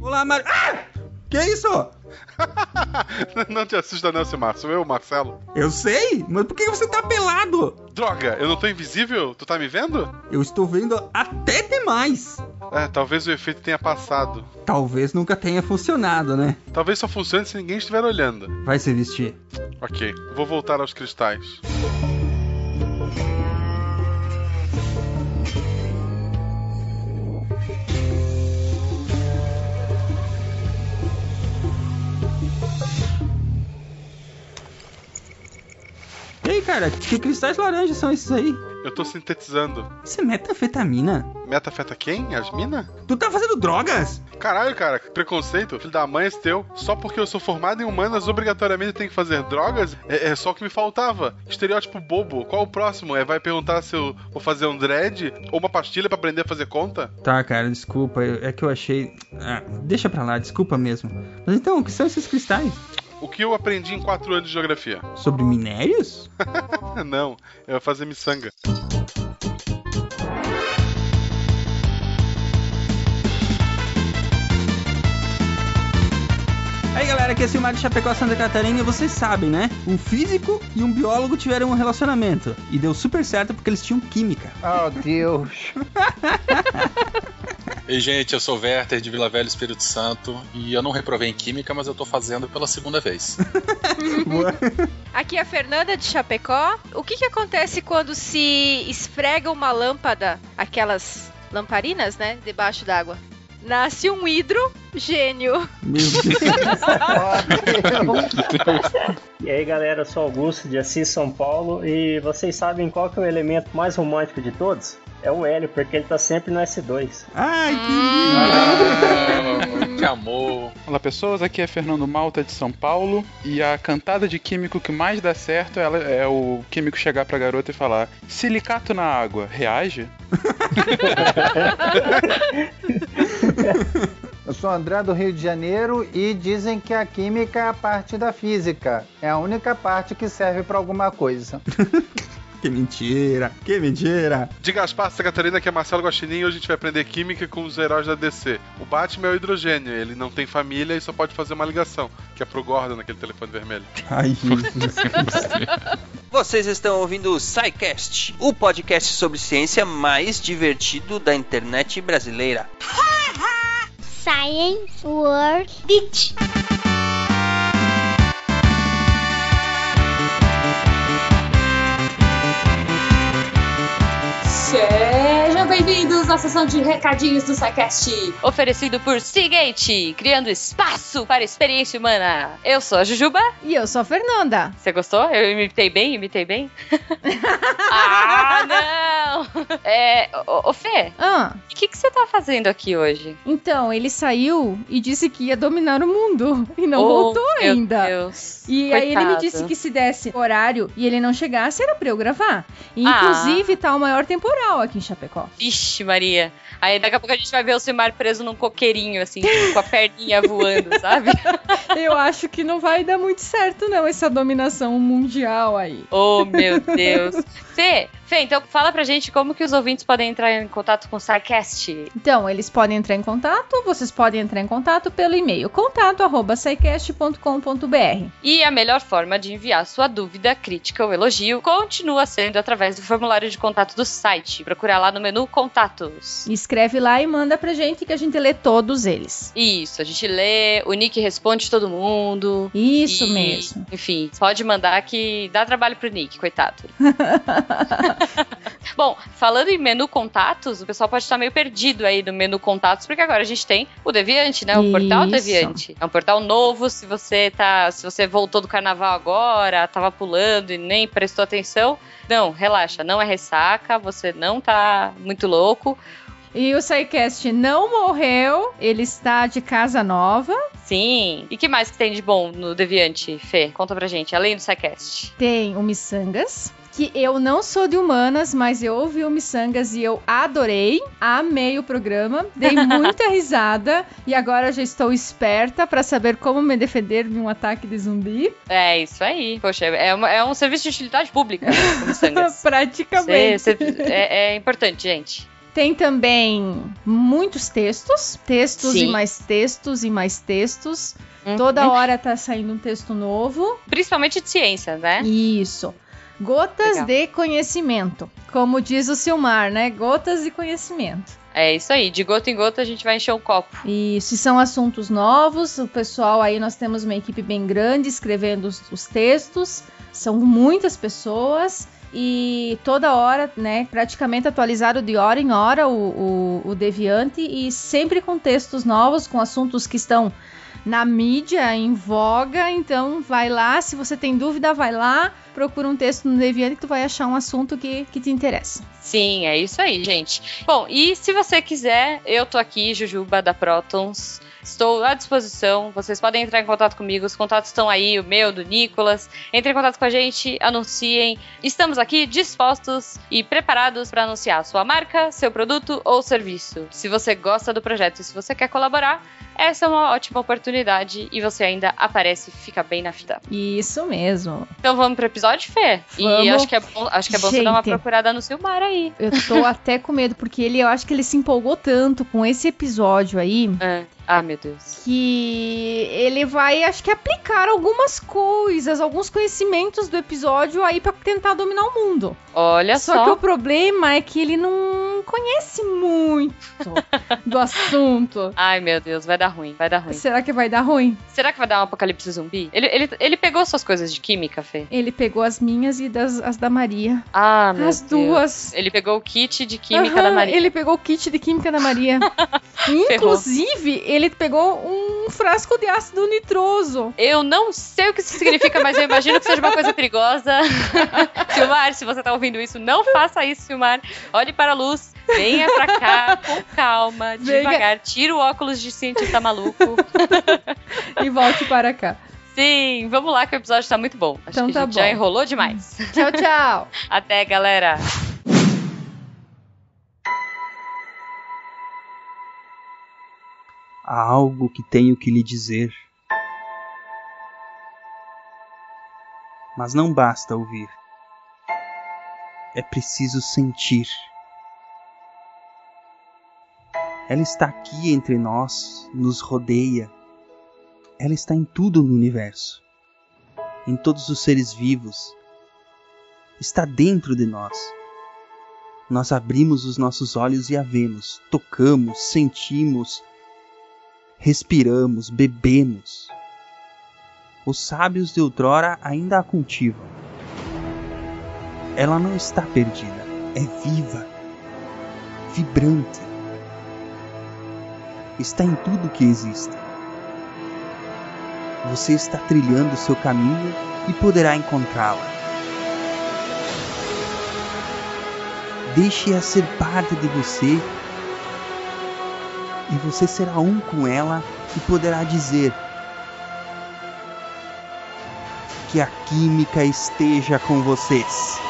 Olá, Mar... Ah! Que isso? não te assusta não, Silmar. Sou eu, Marcelo. Eu sei, mas por que você tá pelado? Droga, eu não tô invisível? Tu tá me vendo? Eu estou vendo até demais. É, talvez o efeito tenha passado. Talvez nunca tenha funcionado, né? Talvez só funcione se ninguém estiver olhando. Vai se vestir. Ok, vou voltar aos cristais. Cara, que cristais laranjas são esses aí? Eu tô sintetizando. Isso é metafetamina. Metafeta quem? As mina? Tu tá fazendo drogas? Caralho, cara, que preconceito. Filho da mãe, esse teu. Só porque eu sou formado em humanas, obrigatoriamente tenho que fazer drogas? É, é só o que me faltava. Estereótipo bobo. Qual o próximo? É, vai perguntar se eu vou fazer um dread ou uma pastilha para aprender a fazer conta? Tá, cara, desculpa. É que eu achei. Ah, deixa pra lá, desculpa mesmo. Mas então, o que são esses cristais? O que eu aprendi em 4 anos de geografia? Sobre minérios? Não, eu vou fazer miçanga. Aí galera, aqui é Silmar de Chapecó, Santa Catarina e vocês sabem, né? Um físico e um biólogo tiveram um relacionamento. E deu super certo porque eles tinham química. Oh, Deus. Ei, gente, eu sou o Werther de Vila Velha, Espírito Santo. E eu não reprovei em Química, mas eu tô fazendo pela segunda vez. Aqui é a Fernanda de Chapecó. O que, que acontece quando se esfrega uma lâmpada, aquelas lamparinas, né, debaixo d'água? Nasce um hidrogênio. Meu Deus. E aí galera, eu sou Augusto de Assis, São Paulo e vocês sabem qual que é o elemento mais romântico de todos? É o hélio, porque ele tá sempre no S2. Ai, que lindo. Ah, que amor. Olá pessoas, aqui é Fernando Malta de São Paulo e a cantada de químico que mais dá certo ela é o químico chegar pra garota e falar: Silicato na água, reage? Eu sou André do Rio de Janeiro e dizem que a química é a parte da física. É a única parte que serve pra alguma coisa. Que mentira, que mentira. De Gaspar, Santa Catarina, que é Marcelo Guaxinim, hoje a gente vai aprender química com os heróis da DC. O Batman é o hidrogênio, ele não tem família e só pode fazer uma ligação, que é pro Gordon naquele telefone vermelho. Ai, Jesus. Vocês estão ouvindo o SciCast, o podcast sobre ciência mais divertido da internet brasileira. Science World Beach. Bem-vindos à sessão de recadinhos do SciCast. Oferecido por Seagate, criando espaço para experiência humana. Eu sou a Jujuba. E eu sou a Fernanda. Você gostou? Eu imitei bem? Imitei bem? ah, não! É, ô, ô Fê, Ah, o que, que você tá fazendo aqui hoje? então, ele saiu e disse que ia dominar o mundo. E não Oh, voltou meu ainda. Deus. E aí ele me Coitado. disse que se desse horário e ele não chegasse, era pra eu gravar. E, Ah. inclusive, tá o maior temporal aqui em Chapecó. Vixe, Maria. Aí daqui a pouco a gente vai ver o Silmar preso num coqueirinho, assim, com a perninha voando, sabe? Eu acho que não vai dar muito certo, não, essa dominação mundial aí. Oh, meu Deus. Fê, Fê, então fala pra gente como que os ouvintes podem entrar em contato com o SciCast. Então, eles podem entrar em contato, vocês podem entrar em contato pelo e-mail contato@saicast.com.br. E a melhor forma de enviar sua dúvida, crítica ou elogio continua sendo através do formulário de contato do site. Procurar lá no menu Contatos. Escreve lá e manda pra gente que a gente lê todos eles. Isso, a gente lê, o Nick responde todo mundo. Isso E, mesmo. Enfim, pode mandar que dá trabalho pro Nick, coitado. Bom, falando em menu contatos, o pessoal pode estar meio perdido aí no menu contatos, porque agora a gente tem o Deviante, né? O portal Isso. Deviante. É um portal novo, se você tá, se você voltou do carnaval agora, tava pulando e nem prestou atenção, não, relaxa, não é ressaca, você não tá muito louco. E o SciCast não morreu, ele está de casa nova. Sim. E que mais que tem de bom no Deviante, Fê? Conta pra gente, além do SciCast. Tem o Missangas, que eu não sou de humanas, mas eu ouvi o Missangas e eu adorei, amei o programa, dei muita risada e agora já estou esperta para saber como me defender de um ataque de zumbi. É isso aí. Poxa, é, uma- é um serviço de utilidade pública, né, como sangas. Praticamente. Cê- cê- é, é importante, gente. Tem também muitos textos, textos Sim. e mais textos e mais textos. Uhum. Toda hora tá saindo um texto novo. Principalmente de ciência, né? Isso. Gotas Legal. de conhecimento. Como diz o Silmar, né? Gotas de conhecimento. É isso aí. De gota em gota a gente vai encher o copo. E se são assuntos novos, o pessoal aí, nós temos uma equipe bem grande escrevendo os, os textos. São muitas pessoas. E toda hora, né, praticamente atualizado de hora em hora o, o, o Deviante e sempre com textos novos, com assuntos que estão na mídia, em voga. Então, vai lá, se você tem dúvida, vai lá, procura um texto no Deviante que tu vai achar um assunto que, que te interessa. Sim, é isso aí, gente. Bom, e se você quiser, eu tô aqui, Jujuba da Protons. Estou à disposição. Vocês podem entrar em contato comigo. Os contatos estão aí, o meu, do Nicolas. Entrem em contato com a gente, anunciem. Estamos aqui dispostos e preparados para anunciar sua marca, seu produto ou serviço. Se você gosta do projeto e se você quer colaborar, essa é uma ótima oportunidade e você ainda aparece e fica bem na fita. Isso mesmo. Então vamos pro episódio, Fê? E Vamos. acho que é bom, acho que é bom você dar uma procurada no Silmar aí. Eu tô até com medo, porque ele, eu acho que ele se empolgou tanto com esse episódio aí. É. Ah, meu Deus. Que ele vai, acho que, aplicar algumas coisas, alguns conhecimentos do episódio aí pra tentar dominar o mundo. Olha Só só. que o problema é que ele não conhece muito do assunto. Ai, meu Deus, vai dar ruim, vai dar ruim. Será que vai dar ruim? Será que vai dar um apocalipse zumbi? Ele, ele, ele pegou suas coisas de química, Fê? Ele pegou as minhas e das, as da Maria. Ah, meu As Deus. duas. Ele pegou o kit de química Aham, da Maria. Ele pegou o kit de química da Maria. Inclusive, ele pegou um frasco de ácido nitroso. Eu não sei o que isso significa, mas eu imagino que seja uma coisa perigosa. Silmar, se você tá ouvindo isso, não faça isso, Silmar. Olhe para a luz, venha pra cá com calma, devagar. Tira o óculos de cientista maluco. E volte para cá. Sim, vamos lá que o episódio tá muito bom. Acho Então que tá já enrolou demais. Tchau, tchau. Até, galera. Há algo que tenho que lhe dizer. Mas não basta ouvir. É preciso sentir. Ela está aqui entre nós, nos rodeia. Ela está em tudo no universo, em todos os seres vivos. Está dentro de nós. Nós abrimos os nossos olhos e a vemos, tocamos, sentimos, respiramos, bebemos. Os sábios de outrora ainda a cultivam. Ela não está perdida, é viva, vibrante. Está em tudo que existe. Você está trilhando o seu caminho e poderá encontrá-la. Deixe-a ser parte de você e você será um com ela e poderá dizer que a química esteja com vocês.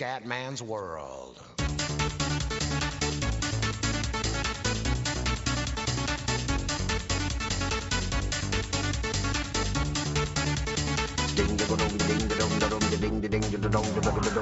Scatman's World.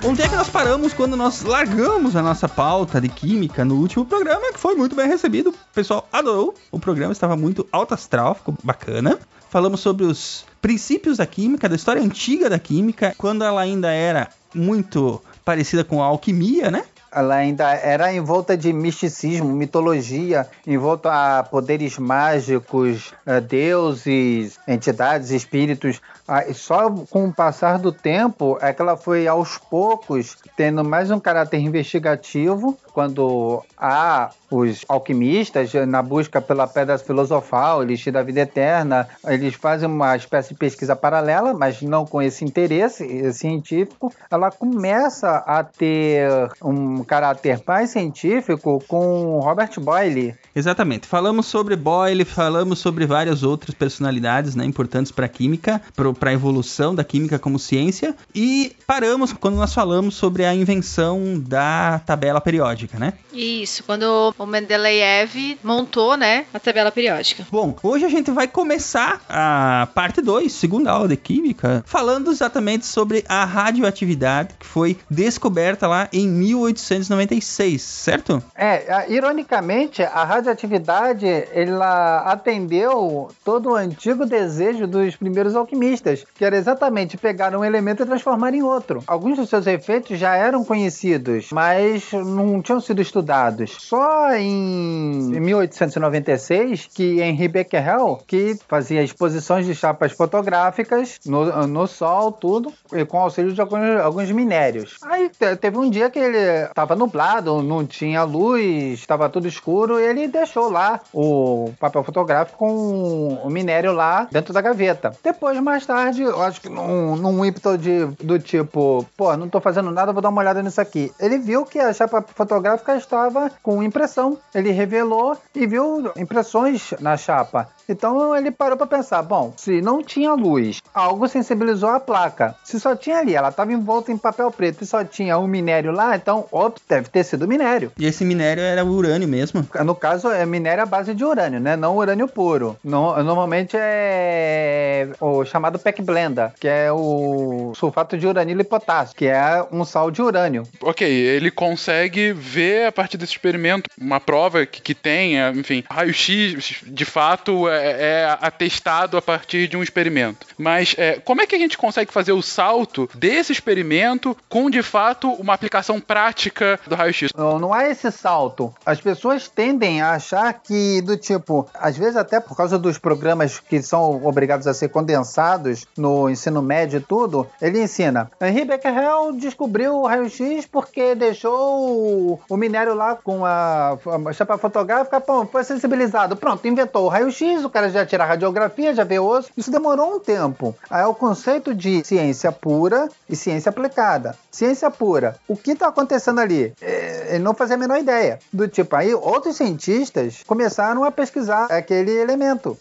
Onde é que nós paramos quando nós largamos a nossa pauta de química no último programa, que foi muito bem recebido. O pessoal adorou. O programa estava muito alto astral, ficou bacana. Falamos sobre os princípios da química, da história antiga da química, quando ela ainda era muito parecida com a alquimia, né? Ela ainda era envolta de misticismo, mitologia, envolta a poderes mágicos, a deuses, entidades, espíritos. Ah, Só com o passar do tempo é que ela foi aos poucos tendo mais um caráter investigativo, quando há os alquimistas na busca pela pedra filosofal, elixir da vida eterna. Eles fazem uma espécie de pesquisa paralela, mas não com esse interesse científico. Ela começa a ter um caráter mais científico com Robert Boyle. Exatamente. Falamos sobre Boyle, falamos sobre várias outras personalidades né, importantes para a química, para a evolução da química como ciência, e paramos quando nós falamos sobre a invenção da tabela periódica, né? Isso, quando o Mendeleev montou, né, a tabela periódica. Bom, hoje a gente vai começar a parte 2, segunda aula de química, falando exatamente sobre a radioatividade que foi descoberta lá em 1896, certo? É, ironicamente, a radioatividade ela atendeu todo o antigo desejo dos primeiros alquimistas, que era exatamente pegar um elemento e transformar em outro. Alguns dos seus efeitos já eram conhecidos, mas não tinham sido estudados. Só em 1896 que Henri Becquerel, que fazia exposições de chapas fotográficas no, no sol, tudo, com auxílio de alguns, alguns minérios. Aí teve um dia que ele estava nublado, não tinha luz, estava tudo escuro, e ele deixou lá o papel fotográfico com o minério lá dentro da gaveta. Depois, mais tarde, eu acho que num, num ímpeto de, do tipo, pô, não tô fazendo nada, vou dar uma olhada nisso aqui. Ele viu que a chapa fotográfica estava com impressão. Ele revelou e viu impressões na chapa. Então ele parou para pensar: bom, se não tinha luz, algo sensibilizou a placa. Se só tinha ali, ela estava envolta em papel preto e só tinha um minério lá, então, ops, deve ter sido minério. E esse minério era o urânio mesmo? No caso, é minério à base de urânio, né? Não urânio puro. No, normalmente é o chamado PEC blenda, que é o sulfato de uranilo e potássio, que é um sal de urânio. Ok, ele consegue ver a partir desse experimento uma prova que, que tenha, enfim, raio-x de fato é, é, atestado a partir de um experimento. Mas é, como é que a gente consegue fazer o salto desse experimento com de fato uma aplicação prática do raio-x? Não, não é esse salto. As pessoas tendem a achar que, do tipo, às vezes até por causa dos programas que são obrigados a ser condensados no ensino médio e tudo, ele ensina. Henri Becquerel descobriu o raio-x porque deixou o minério lá com a, a chapa fotográfica, pô, foi sensibilizado. Pronto, inventou o raio-x, o cara já tira a radiografia, já vê osso. Isso demorou um tempo. Aí é o conceito de ciência pura e ciência aplicada. Ciência pura. O que está acontecendo ali? É, ele não fazia a menor ideia. Do tipo, aí outros cientistas começaram a pesquisar aquele elemento,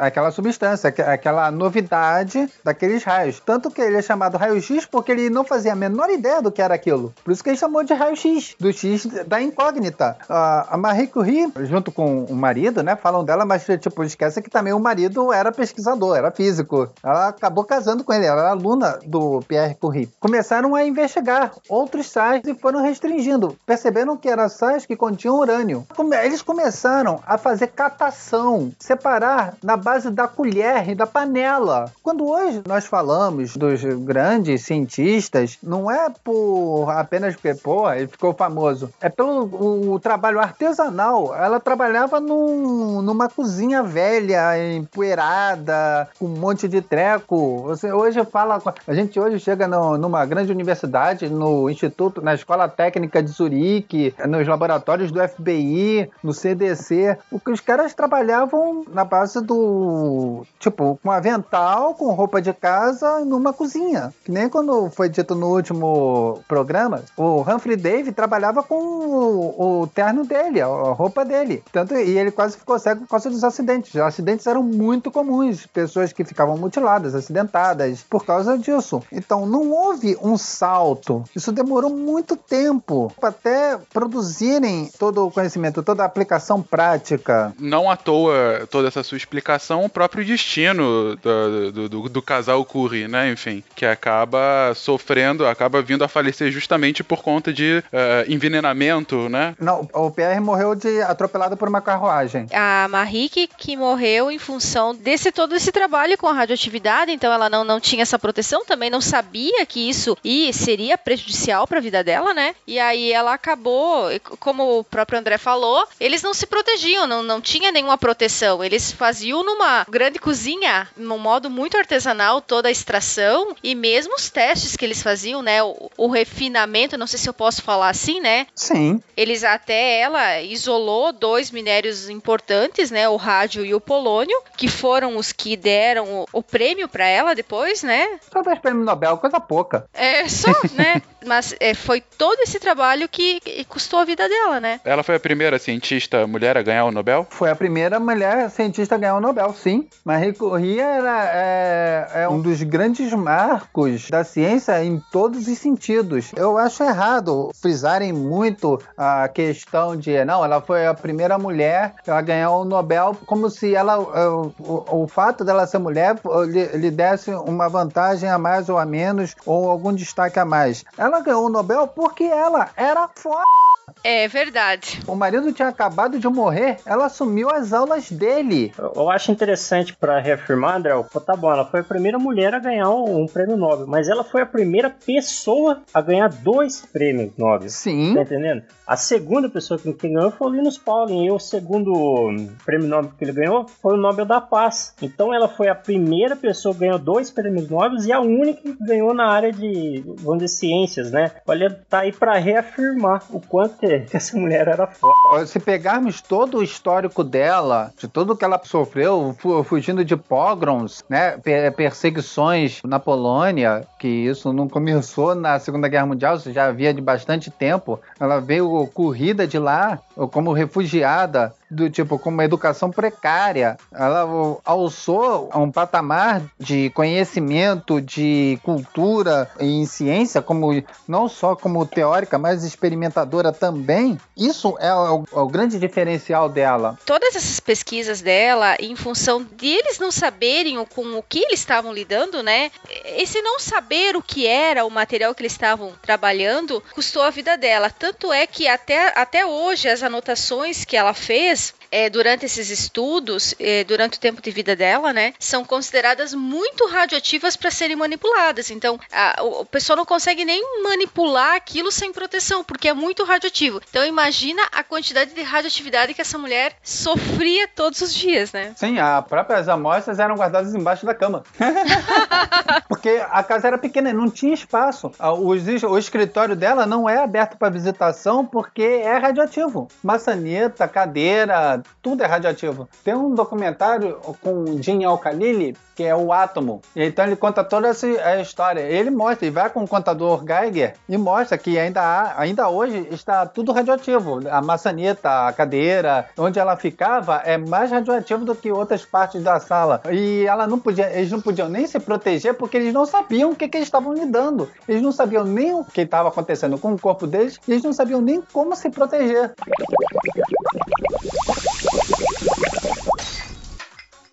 aquela substância, aquela novidade daqueles raios. Tanto que ele é chamado raio-x porque ele não fazia a menor ideia do que era aquilo. Por isso que ele chamou de raio-x, do X da incógnita. A Marie Curie, junto com o marido, né, falam dela, mas tipo, esquece que também o marido era pesquisador, era físico. Ela acabou casando com ele, ela era aluna do Pierre Curie. Começaram a investigar outros sais e foram restringindo. Perceberam que eram sais que continham urânio. Eles começaram a fazer catação, separar na base da colher e da panela. Quando hoje nós falamos dos grandes cientistas, não é por apenas porque, pô, ele ficou famoso. É pelo o, o trabalho artesanal. Ela trabalhava num, numa cozinha velha, empoeirada, com um monte de treco. Você hoje fala. A gente hoje chega no, numa grande universidade, no Instituto, na Escola Técnica de Zurique, nos laboratórios do FBI, no CDC. O que os caras trabalhavam na base do. Tipo, com avental, com roupa de casa, numa cozinha. Que nem quando foi dito no último programa, o Humphrey Davy trabalhava com o, o terno dele, a roupa dele. Tanto, e ele quase ficou cego por causa dos acidentes. Os acidentes eram muito comuns, pessoas que ficavam mutiladas, acidentadas, por causa disso. Então não houve um salto. Isso demorou muito tempo até produzirem todo o conhecimento, toda a aplicação prática. Não à toa toda essa sua explicação, o próprio destino do, do, do, do casal Curry, né? Enfim, que acaba sofrendo, acaba vindo a falecer justamente por conta de uh, envenenamento, né? Não, o Pierre morreu de atropelado por uma carruagem. A Marie que, que morreu em função desse todo esse trabalho com a radioatividade, então ela não, não tinha essa proteção, também não sabia que isso e seria prejudicial para a vida dela, né? E aí ela acabou, como o próprio André falou, eles não se protegiam, não, não tinha nenhuma proteção. Eles faziam numa grande cozinha, num modo muito artesanal, toda a extração e mesmo os testes que eles faziam, né? O, o refinamento, não sei se eu posso falar assim, né? Sim. Eles até dela isolou dois minérios importantes, né? O rádio e o polônio, que foram os que deram o, o prêmio para ela depois, né? Só dois prêmios Nobel, coisa pouca. É, só, né? Mas é, foi todo esse trabalho que, que custou a vida dela, né? Ela foi a primeira cientista mulher a ganhar o Nobel? Foi a primeira mulher cientista a ganhar o Nobel, sim. Marie Curie era, é, é um dos grandes marcos da ciência em todos os sentidos. Eu acho errado frisarem muito a questão de, não, ela foi a primeira mulher a ganhar o Nobel, como se ela, o, o, o fato dela ser mulher lhe, lhe desse uma vantagem a mais ou a menos, ou algum destaque a mais. Ela ganhou o Nobel porque ela era foda. É verdade. O marido tinha acabado de morrer, ela assumiu as aulas dele. Eu, eu acho interessante para reafirmar, André, pô, tá bom, ela foi a primeira mulher a ganhar um, um, prêmio Nobel, mas ela foi a primeira pessoa a ganhar dois prêmios Nobel. Sim. Tá entendendo? A segunda pessoa que, ganhou foi o Linus Pauling, e o segundo prêmio Nobel que ele ganhou foi o Nobel da Paz. Então ela foi a primeira pessoa que ganhou dois prêmios Nobel e a única que ganhou na área de, vamos dizer, ciências, né? Olha, tá aí para reafirmar o quanto que, que essa mulher era foda. Se pegarmos todo o histórico dela, de tudo que ela sofreu, fugindo de pogroms, né, perseguições na Polônia, que isso não começou na Segunda Guerra Mundial, isso já havia de bastante tempo. Ela veio corrida de lá como refugiada do tipo com uma educação precária. Ela alçou a um patamar de conhecimento, de cultura em ciência, como não só como teórica, mas experimentadora também. Isso é o, é o grande diferencial dela. Todas essas pesquisas dela, em função de eles não saberem com o que eles estavam lidando, né? Esse não saber o que era o material que eles estavam trabalhando custou a vida dela. Tanto é que até, até hoje as anotações que ela fez this é, durante esses estudos, é, durante o tempo de vida dela, né, são consideradas muito radioativas para serem manipuladas. Então, a, pessoal não consegue nem manipular aquilo sem proteção, porque é muito radioativo. Então, imagina a quantidade de radioatividade que essa mulher sofria todos os dias, né? Sim, as próprias amostras eram guardadas embaixo da cama. porque a casa era pequena, não tinha espaço. O escritório dela não é aberto para visitação porque é radioativo. Maçaneta, cadeira, tudo é radioativo. Tem um documentário com o Jim Al-Khalili, que é o átomo. Então ele conta toda essa história. Ele mostra, ele vai com o contador Geiger e mostra que ainda há, ainda hoje está tudo radioativo. A maçaneta, a cadeira, onde ela ficava é mais radioativo do que outras partes da sala. E ela não podia, eles não podiam nem se proteger porque eles não sabiam o que, que eles estavam lidando. Eles não sabiam nem o que estava acontecendo com o corpo deles e eles não sabiam nem como se proteger.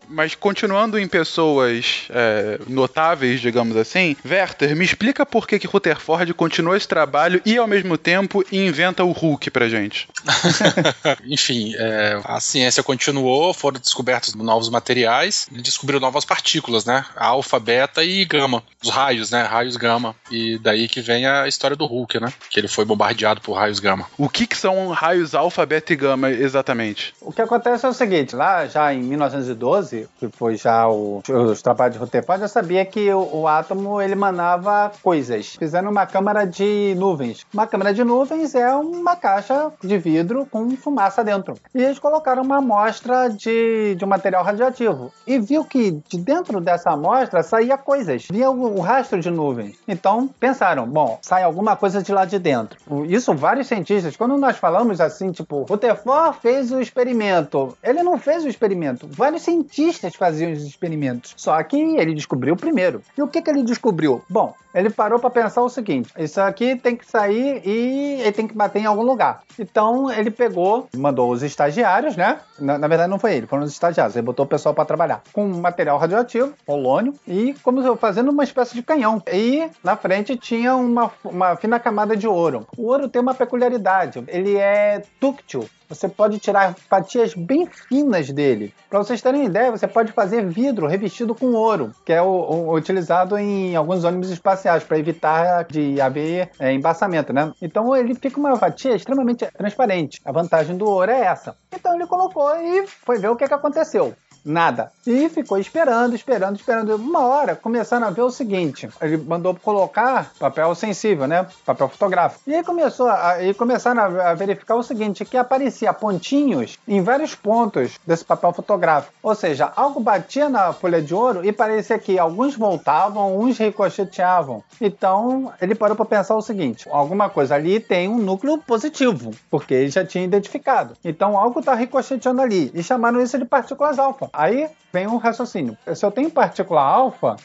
Mas continuando em pessoas é, notáveis, digamos assim, Werther, me explica por que, que Rutherford continua esse trabalho e ao mesmo tempo inventa o Hulk pra gente. Enfim, é, a ciência continuou, foram descobertos novos materiais, ele descobriu novas partículas, né? Alfa, beta e gama. Os raios, né? Raios gama. E daí que vem a história do Hulk, né? Que ele foi bombardeado por raios gama. O que, que são raios alfa, beta e gama exatamente? O que acontece é o seguinte, lá já em 1912, que foi já o, os trabalhos de Rutherford, já sabia que o, o, átomo ele emanava coisas. Fizeram uma câmara de nuvens. Uma câmara de nuvens é uma caixa de vidro com fumaça dentro. E eles colocaram uma amostra de, de um material radioativo. E viu que de dentro dessa amostra saía coisas. Via o, o rastro de nuvens. Então pensaram, bom, sai alguma coisa de lá de dentro. Isso vários cientistas, quando nós falamos assim, tipo, Rutherford fez o experimento. Ele não fez o experimento. Vários cientistas cientistas faziam os experimentos. Só que ele descobriu primeiro. E o que, que ele descobriu? Bom, ele parou para pensar o seguinte: isso aqui tem que sair e ele tem que bater em algum lugar. Então ele pegou, mandou os estagiários, né? Na, na verdade não foi ele, foram os estagiários. Ele botou o pessoal para trabalhar com material radioativo, polônio, e como fazendo uma espécie de canhão. E na frente tinha uma, uma fina camada de ouro. O ouro tem uma peculiaridade, ele é dúctil, você pode tirar fatias bem finas dele. Para vocês terem ideia, você pode fazer vidro revestido com ouro, que é o, o utilizado em alguns ônibus espaciais para evitar de haver é, embaçamento, né? Então ele fica uma fatia extremamente transparente. A vantagem do ouro é essa. Então ele colocou e foi ver o que, que aconteceu. Nada. E ficou esperando, esperando, esperando. Uma hora começaram a ver o seguinte: ele mandou colocar papel sensível, né? Papel fotográfico. E aí começou a, e começaram a, verificar o seguinte: que aparecia pontinhos em vários pontos desse papel fotográfico. Ou seja, algo batia na folha de ouro e parecia que alguns voltavam, uns ricocheteavam. Então ele parou para pensar o seguinte: alguma coisa ali tem um núcleo positivo, porque ele já tinha identificado. Então algo está ricocheteando ali. E chamaram isso de partículas alfa. Aí vem um raciocínio. Se eu tenho partícula alfa,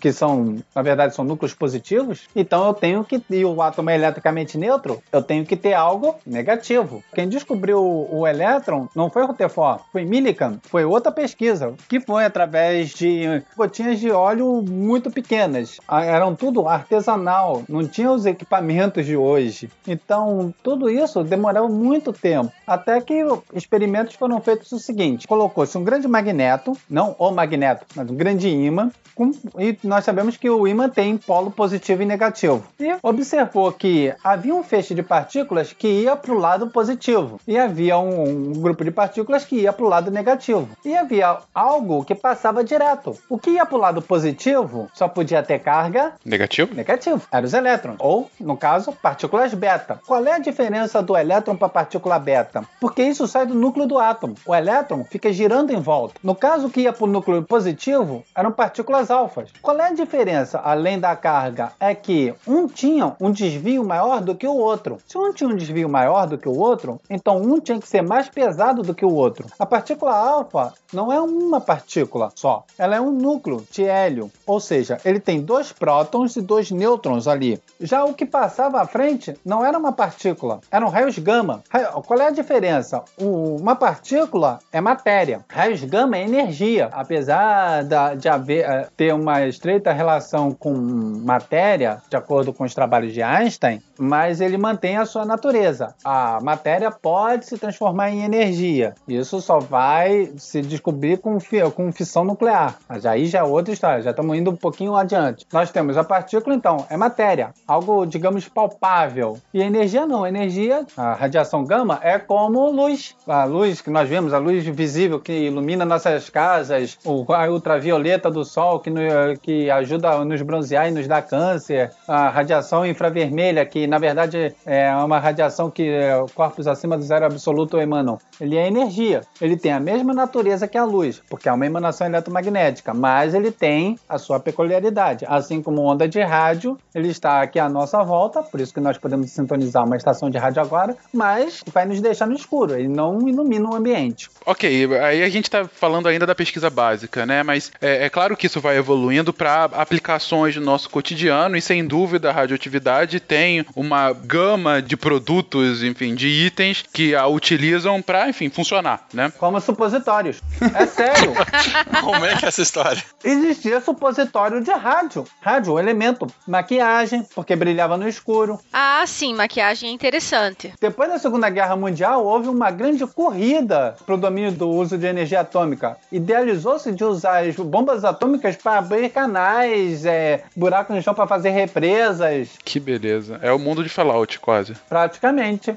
que são, na verdade, são núcleos positivos, então eu tenho que, e o átomo é eletricamente neutro, eu tenho que ter algo negativo. Quem descobriu o elétron não foi Rutherford, foi Millikan, foi outra pesquisa, que foi através de gotinhas de óleo muito pequenas. Eram tudo artesanal, não tinha os equipamentos de hoje. Então, tudo isso demorou muito tempo, até que experimentos foram feitos o seguinte, colocou-se um grande magneto, não o magneto, mas um grande ímã, com, e nós sabemos que o ímã tem polo positivo e negativo. E observou que havia um feixe de partículas que ia para o lado positivo e havia um, um grupo de partículas que ia para o lado negativo. E havia algo que passava direto. O que ia para o lado positivo só podia ter carga negativo. Negativo. Eram os elétrons. Ou, no caso, partículas beta. Qual é a diferença do elétron para a partícula beta? Porque isso sai do núcleo do átomo. O elétron fica girando em volta. No caso que ia para o núcleo positivo, eram partículas alfas. Qual é a diferença, além da carga? É que um tinha um desvio maior do que o outro. Se um tinha um desvio maior do que o outro, então um tinha que ser mais pesado do que o outro. A partícula alfa não é uma partícula só, ela é um núcleo de hélio, ou seja, ele tem dois prótons e dois nêutrons ali. Já o que passava à frente não era uma partícula, eram raios gama. Qual é a diferença? Uma partícula é matéria, raios gama é energia. Apesar de haver eh, ter uma estreita relação com matéria, de acordo com os trabalhos de Einstein, mas ele mantém a sua natureza. A matéria pode se transformar em energia. Isso só vai se descobrir com, com fissão nuclear. Mas aí já é outra história, já estamos indo um pouquinho adiante. Nós temos a partícula, então, é matéria, algo, digamos, palpável. E energia não, energia, a radiação gama, é como luz. A luz que nós vemos, a luz visível que ilumina nossas casas, a ultravioleta do sol que, no, que ajuda a nos bronzear e nos dá câncer, a radiação infravermelha que na verdade é uma radiação que é, corpos acima do zero absoluto emanam. Ele é energia. Ele tem a mesma natureza que a luz, porque é uma emanação eletromagnética, mas ele tem a sua peculiaridade. Assim como onda de rádio, ele está aqui à nossa volta, por isso que nós podemos sintonizar uma estação de rádio agora, mas vai nos deixar no escuro, ele não ilumina o ambiente. Ok, aí a gente está falando ainda da pesquisa básica, né? Mas é, é claro que isso vai evoluindo para aplicações no nosso cotidiano e sem dúvida a radioatividade tem uma gama de produtos, enfim, de itens que a utilizam para, enfim, funcionar, né? Como supositórios. É sério. Como é que é essa história? Existia supositório de rádio. Rádio, elemento. Maquiagem, porque brilhava no escuro. Ah, sim, maquiagem é interessante. Depois da Segunda Guerra Mundial, houve uma grande corrida para o domínio do uso de energia atômica. Idealizou-se de usar as bombas atômicas para abrir canais, é, buracos no chão para fazer represas. Que beleza. É o mundo mundo de Fallout, quase. Praticamente.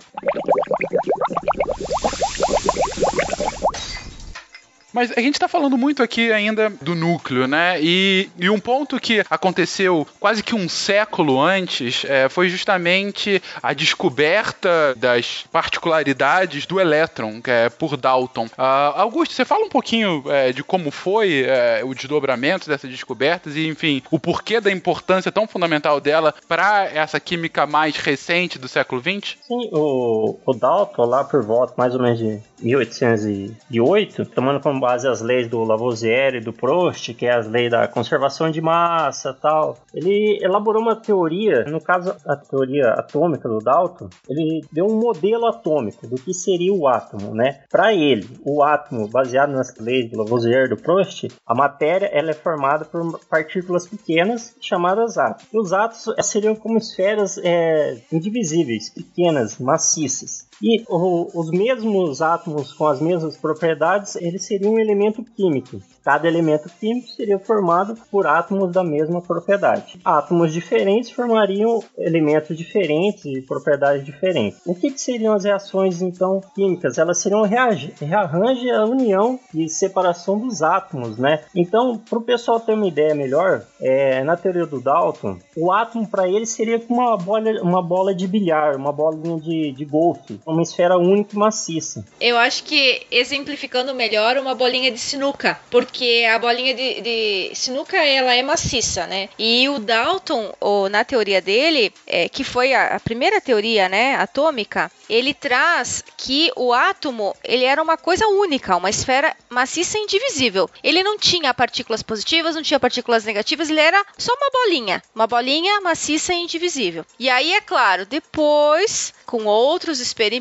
Mas a gente está falando muito aqui ainda do núcleo, né? E, e, um ponto que aconteceu quase que um século antes é, foi justamente a descoberta das particularidades do elétron é, por Dalton. Uh, Augusto, você fala um pouquinho é, de como foi é, o desdobramento dessas descobertas e, enfim, o porquê da importância tão fundamental dela para essa química mais recente do século XX? Sim, o, o Dalton, lá por volta mais ou menos de 1808, tomando como base as leis do Lavoisier e do Proust, que é as leis da conservação de massa tal. Ele elaborou uma teoria, no caso a teoria atômica do Dalton, ele deu um modelo atômico do que seria o átomo, né? Para ele, o átomo, baseado nas leis do Lavoisier e do Proust, a matéria ela é formada por partículas pequenas chamadas átomos. E os átomos seriam como esferas é, indivisíveis, pequenas, maciças. E o- os mesmos átomos com as mesmas propriedades, eles seriam um elemento químico. Cada elemento químico seria formado por átomos da mesma propriedade. Átomos diferentes formariam elementos diferentes e propriedades diferentes. O que, que seriam as reações então químicas? Elas seriam rearrange a união e separação dos átomos, né? Então, para o pessoal ter uma ideia melhor, é, na teoria do Dalton, o átomo para ele seria como uma bola, uma bola de bilhar, uma bolinha de, de golfe, uma esfera única e maciça. Eu acho que, exemplificando melhor, uma bolinha de sinuca. Porque a bolinha de, de sinuca, ela é maciça, né? E o Dalton, ou, na teoria dele, é, que foi a, a primeira teoria, né, atômica, ele traz que o átomo, ele era uma coisa única, uma esfera maciça e indivisível. Ele não tinha partículas positivas, não tinha partículas negativas, ele era só uma bolinha. Uma bolinha maciça e indivisível. E aí, é claro, depois, com outros experimentos,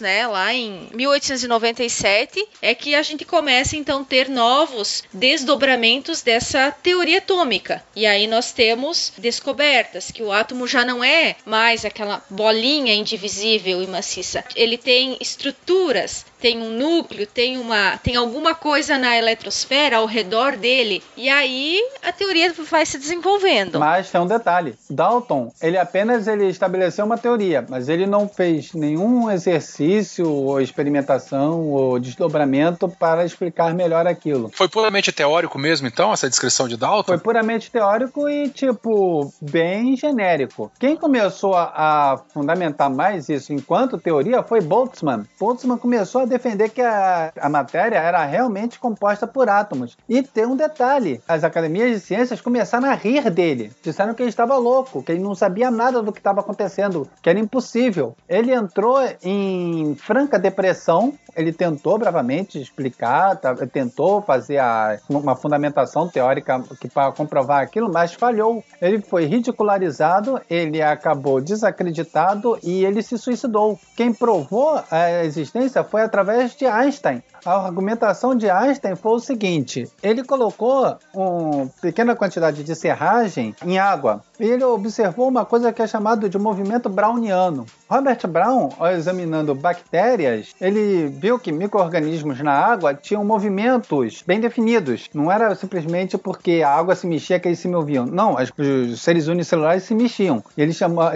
né, lá em 1897, é que a gente começa então a ter novos desdobramentos dessa teoria atômica. E aí nós temos descobertas que o átomo já não é mais aquela bolinha indivisível e maciça. Ele tem estruturas, tem um núcleo, tem uma, tem alguma coisa na eletrosfera ao redor dele. E aí a teoria vai se desenvolvendo. Mas tem um detalhe. Dalton, ele apenas ele estabeleceu uma teoria, mas ele não fez nenhum exercício ou experimentação ou desdobramento para explicar melhor aquilo. Foi puramente teórico mesmo, então, essa descrição de Dalton? Foi puramente teórico e, tipo, bem genérico. Quem começou a, a fundamentar mais isso enquanto teoria foi Boltzmann. Boltzmann começou a defender que a, a matéria era realmente composta por átomos. E tem um detalhe: as academias de ciências começaram a rir dele. Disseram que ele estava louco, que ele não sabia nada do que estava acontecendo, que era impossível. Ele entrou em franca depressão. Ele tentou bravamente explicar, tá, tentou fazer a- uma fundamentação teórica para comprovar aquilo, mas falhou. Ele foi ridicularizado, ele acabou desacreditado e ele se suicidou. Quem provou a existência foi através de Einstein. A argumentação de Einstein foi o seguinte: ele colocou uma pequena quantidade de serragem em água e ele observou uma coisa que é chamado de movimento browniano. Robert Brown, ao examinando bactérias, ele viu que micro-organismos na água tinham movimentos bem definidos. Não era simplesmente porque a água se mexia que eles se moviam. Não, os seres unicelulares se mexiam. Ele chamou,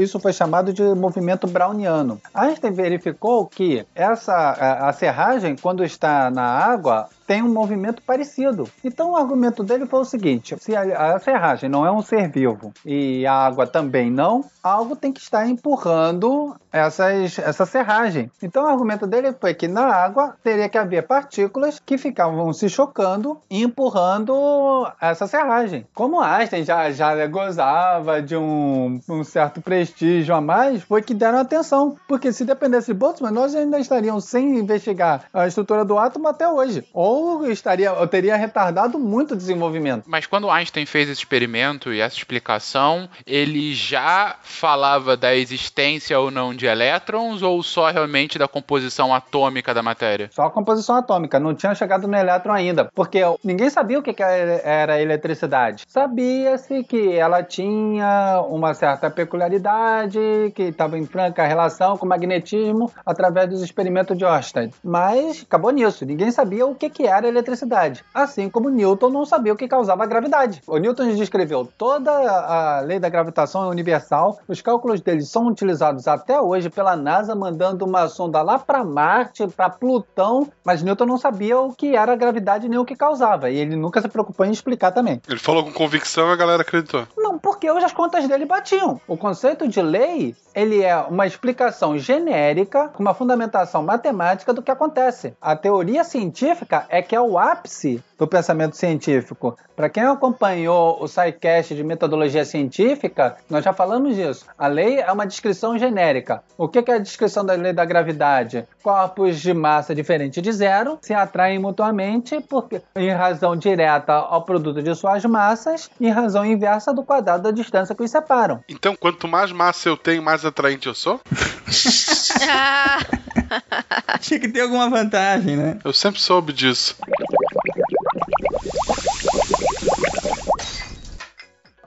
isso foi chamado de movimento browniano. Einstein verificou que essa a, a serragem, está na água, tem um movimento parecido. Então o argumento dele foi o seguinte: se a, a serragem não é um ser vivo e a água também não, algo tem que estar empurrando essas, essa serragem. Então o argumento dele foi que na água teria que haver partículas que ficavam se chocando e empurrando essa serragem. Como Einstein já, já gozava de um, um certo prestígio a mais, foi que deram atenção. Porque se dependesse de Boltzmann, nós ainda estaríamos sem investigar a estrutura do átomo até hoje. Ou estaria, ou teria retardado muito o desenvolvimento. Mas quando Einstein fez esse experimento e essa explicação, ele já falava da existência ou não de elétrons ou só realmente da composição atômica da matéria? Só a composição atômica, não tinha chegado no elétron ainda, porque ninguém sabia o que era a eletricidade. Sabia-se que ela tinha uma certa peculiaridade, que estava em franca relação com o magnetismo através dos experimentos de Ørsted. Mas acabou nisso, ninguém sabia o que que era a eletricidade. Assim como Newton não sabia o que causava a gravidade. O Newton descreveu toda a lei da gravitação universal, os cálculos dele são utilizados até hoje pela NASA, mandando uma sonda lá para Marte, para Plutão, mas Newton não sabia o que era a gravidade nem o que causava, e ele nunca se preocupou em explicar também. Ele falou com convicção e a galera acreditou. Não, porque hoje as contas dele batiam. O conceito de lei, ele é uma explicação genérica com uma fundamentação matemática do que acontece. A teoria científica é que é o ápice do pensamento científico. Para quem acompanhou o SciCast de metodologia científica, nós já falamos disso. A lei é uma descrição genérica. O que é a descrição da lei da gravidade? Corpos de massa diferente de zero se atraem mutuamente porque, em razão direta ao produto de suas massas e em razão inversa do quadrado da distância que os separam. Então, quanto mais massa eu tenho, mais atraente eu sou? Tinha que ter alguma vantagem, né? Eu sempre soube disso isso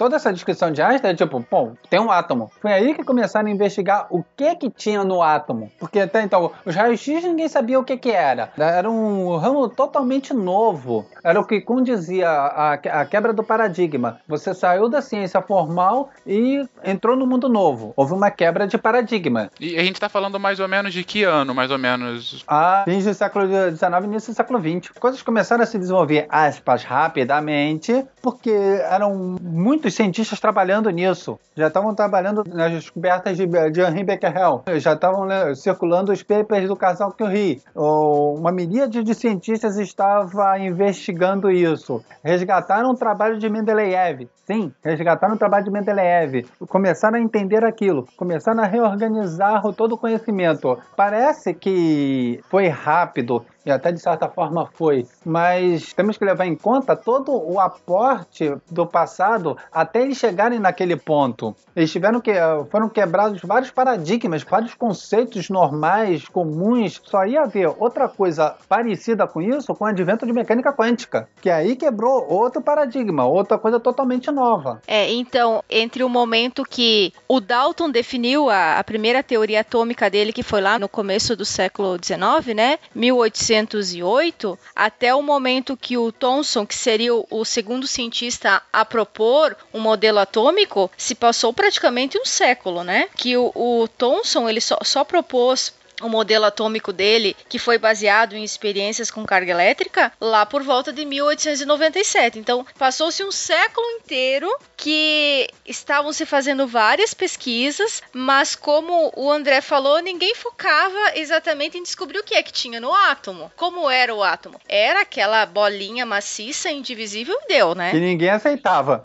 toda essa descrição de Einstein é tipo, bom, tem um átomo. Foi aí que começaram a investigar o que que tinha no átomo. Porque até então, os raios-x ninguém sabia o que que era. Era um ramo totalmente novo. Era o que condizia a, a quebra do paradigma. Você saiu da ciência formal e entrou no mundo novo. Houve uma quebra de paradigma. E a gente tá falando mais ou menos de que ano, mais ou menos? A fins do século XIX e início do século XX. Coisas começaram a se desenvolver, aspas, rapidamente, porque eram muitos cientistas trabalhando nisso. Já estavam trabalhando nas descobertas de, de Henri Becquerel. Já estavam né, circulando os papers do casal Curie. Uma miríade de cientistas estava investigando isso. Resgataram o trabalho de Mendeleev. Sim, resgataram o trabalho de Mendeleev. Começaram a entender aquilo. Começaram a reorganizar todo o conhecimento. Parece que foi rápido e até de certa forma foi, mas temos que levar em conta todo o aporte do passado até eles chegarem naquele ponto. Eles tiveram que foram quebrados vários paradigmas, vários conceitos normais, comuns. Só ia haver outra coisa parecida com isso com o advento de mecânica quântica, que aí quebrou outro paradigma, outra coisa totalmente nova. É, então, entre o momento que o Dalton definiu a, a primeira teoria atômica dele, que foi lá no começo do século XIX, né, 1800 1908 até o momento que o Thomson, que seria o segundo cientista a propor um modelo atômico, se passou praticamente um século, né? Que o, o Thomson ele só, só propôs o modelo atômico dele, que foi baseado em experiências com carga elétrica, lá por volta de 1897. Então, passou-se um século inteiro que estavam se fazendo várias pesquisas, mas como o André falou, ninguém focava exatamente em descobrir o que é que tinha no átomo. Como era o átomo? Era aquela bolinha maciça, indivisível deu, né? E ninguém aceitava.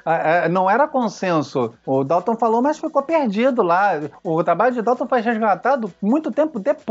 Não era consenso. O Dalton falou, mas ficou perdido lá. O trabalho de Dalton foi resgatado muito tempo depois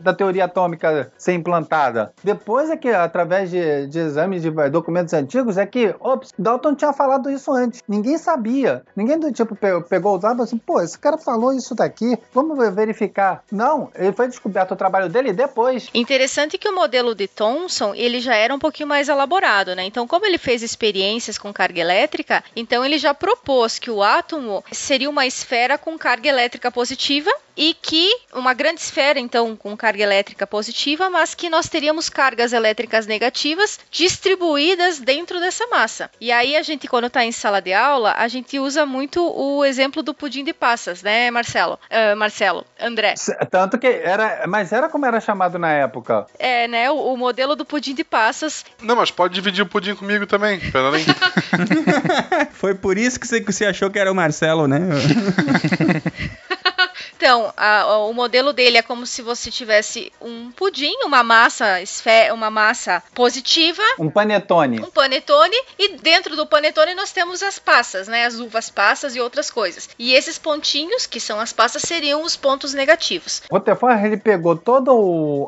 da teoria atômica ser implantada. Depois é que, através de, de exames de documentos antigos, é que, ops, Dalton tinha falado isso antes. Ninguém sabia. Ninguém do tipo pegou o dado e assim, pô, esse cara falou isso daqui, vamos verificar. Não, ele foi descoberto o trabalho dele depois. Interessante que o modelo de Thomson, ele já era um pouquinho mais elaborado, né? Então, como ele fez experiências com carga elétrica, então ele já propôs que o átomo seria uma esfera com carga elétrica positiva e que uma grande esfera, então, com carga elétrica positiva, mas que nós teríamos cargas elétricas negativas distribuídas dentro dessa massa. E aí a gente, quando está em sala de aula, a gente usa muito o exemplo do pudim de passas, né, Marcelo? Uh, Marcelo, André. Tanto que era, mas era como era chamado na época. É, né, o, o modelo do pudim de passas. Não, mas pode dividir o pudim comigo também, aí. Foi por isso que você, que você achou que era o Marcelo, né? Então, a, o modelo dele é como se você tivesse um pudim, uma massa, uma massa positiva. Um panetone. Um panetone. E dentro do panetone nós temos as passas, né? As uvas passas e outras coisas. E esses pontinhos, que são as passas, seriam os pontos negativos. O Rutherford, ele pegou toda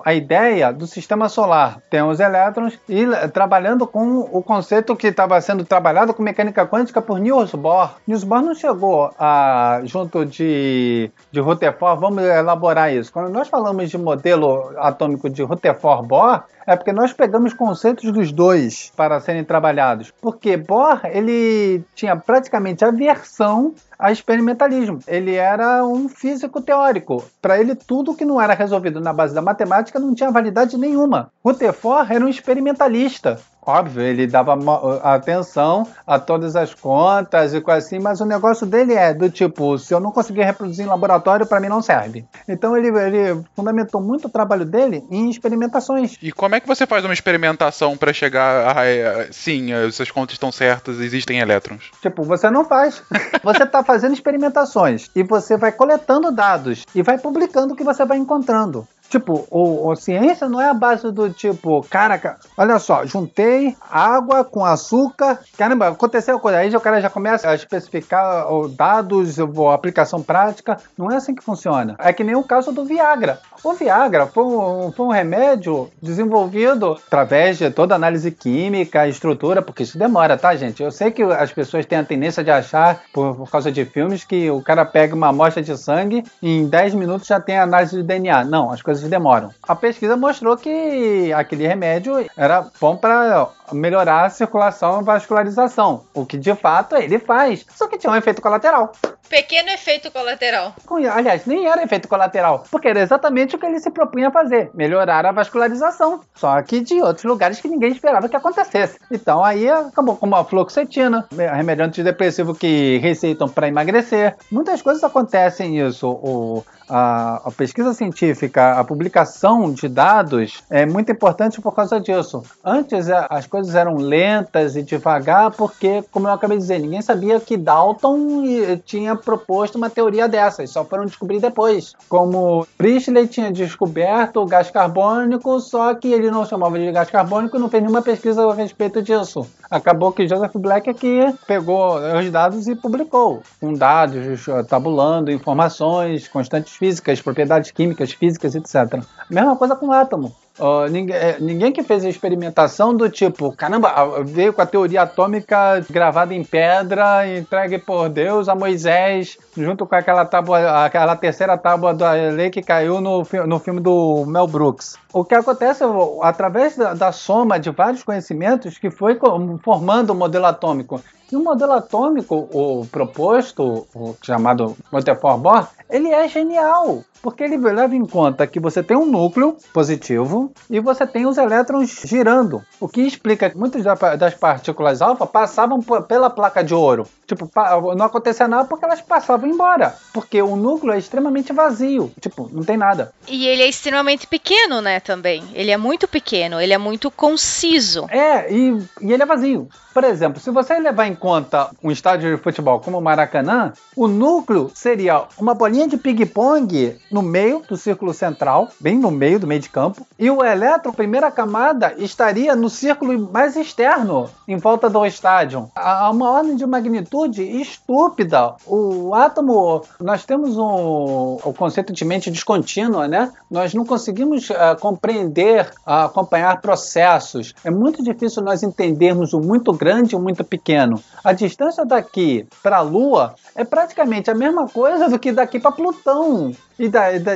a ideia do sistema solar. Tem os elétrons e trabalhando com o conceito que estava sendo trabalhado com mecânica quântica por Niels Bohr. Niels Bohr não chegou a, junto de, de Rutherford Rutherford, vamos elaborar isso. Quando nós falamos de modelo atômico de Rutherford-Bohr, é porque nós pegamos conceitos dos dois para serem trabalhados. Porque Bohr, ele tinha praticamente aversão a experimentalismo. Ele era um físico teórico. Para ele, tudo que não era resolvido na base da matemática não tinha validade nenhuma. Rutherford era um experimentalista. Óbvio, ele dava atenção a todas as contas e coisa assim, mas o negócio dele é do tipo, se eu não conseguir reproduzir em laboratório, para mim não serve. Então ele, ele fundamentou muito o trabalho dele em experimentações. E como é que você faz uma experimentação para chegar a, sim, essas contas estão certas, existem elétrons? Tipo, você não faz. você está fazendo experimentações e você vai coletando dados e vai publicando o que você vai encontrando. Tipo, o, a ciência não é a base do tipo, cara, olha só, juntei água com açúcar, caramba, aconteceu coisa. Aí o cara já começa a especificar dados, aplicação prática. Não é assim que funciona. É que nem o caso do Viagra. O Viagra foi um, foi um remédio desenvolvido através de toda análise química, estrutura, porque isso demora, tá, gente? Eu sei que as pessoas têm a tendência de achar, por, por causa de filmes, que o cara pega uma amostra de sangue e em 10 minutos já tem análise de DNA. Não, as coisas casos demoram. A pesquisa mostrou que aquele remédio era bom para melhorar a circulação e vascularização, o que de fato ele faz, só que tinha um efeito colateral. Pequeno efeito colateral. Aliás, nem era efeito colateral, porque era exatamente o que ele se propunha a fazer: melhorar a vascularização. Só que de outros lugares que ninguém esperava que acontecesse. Então aí acabou como a fluoxetina, remédio antidepressivo que receitam para emagrecer. Muitas coisas acontecem isso. O, a, a, pesquisa científica, a publicação de dados é muito importante por causa disso. Antes as coisas eram lentas e devagar, porque, como eu acabei de dizer, ninguém sabia que Dalton tinha proposto uma teoria dessas, só foram descobrir depois. Como Priestley tinha descoberto o gás carbônico, só que ele não chamava de gás carbônico e não fez nenhuma pesquisa a respeito disso. Acabou que Joseph Black aqui pegou os dados e publicou, com dados, tabulando informações constantes físicas, propriedades químicas, físicas, etc. Mesma coisa com o átomo. Uh, ninguém, é, ninguém, que fez a experimentação do tipo, caramba, veio com a teoria atômica gravada em pedra, entregue por Deus a Moisés, junto com aquela tábua, aquela terceira tábua da lei que caiu no, no filme do Mel Brooks. O que acontece através da, da soma de vários conhecimentos que foi formando o modelo atômico. E o modelo atômico, o proposto, o chamado Rutherford Bohr, ele é genial, porque ele leva em conta que você tem um núcleo positivo e você tem os elétrons girando, o que explica que muitas das partículas alfa passavam pela placa de ouro. Tipo, não acontecia nada porque elas passavam embora, porque o núcleo é extremamente vazio, tipo, não tem nada. E ele é extremamente pequeno, né, também. Ele é muito pequeno, ele é muito conciso. É, e, e ele é vazio. Por exemplo, se você levar em conta um estádio de futebol como o Maracanã, o núcleo seria uma bolinha de ping-pong no meio do círculo central, bem no meio do meio de campo, e o elétron, primeira camada, estaria no círculo mais externo, em volta do estádio. A uma ordem de magnitude estúpida. O átomo, nós temos um, o conceito de mente descontínua, né? Nós não conseguimos uh, compreender, uh, acompanhar processos. É muito difícil nós entendermos o muito grande e o muito pequeno. A distância daqui para a Lua é praticamente a mesma coisa do que daqui para Plutão. E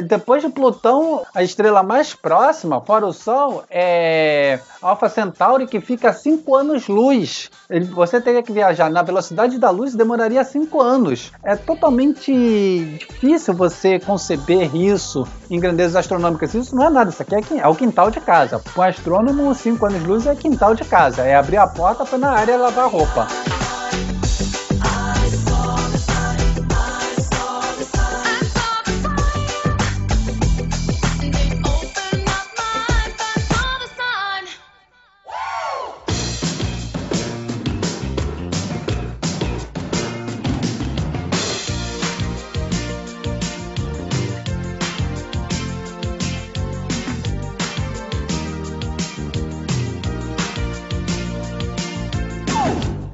depois de Plutão, a estrela mais próxima, fora o Sol, é Alpha Centauri, que fica a 5 anos-luz. Você teria que viajar na velocidade da luz demoraria 5 anos. É totalmente difícil você conceber isso em grandezas astronômicas. Isso não é nada, isso aqui é, é o quintal de casa. Com um astrônomo, 5 anos-luz é quintal de casa. É abrir a porta para na área lavar roupa.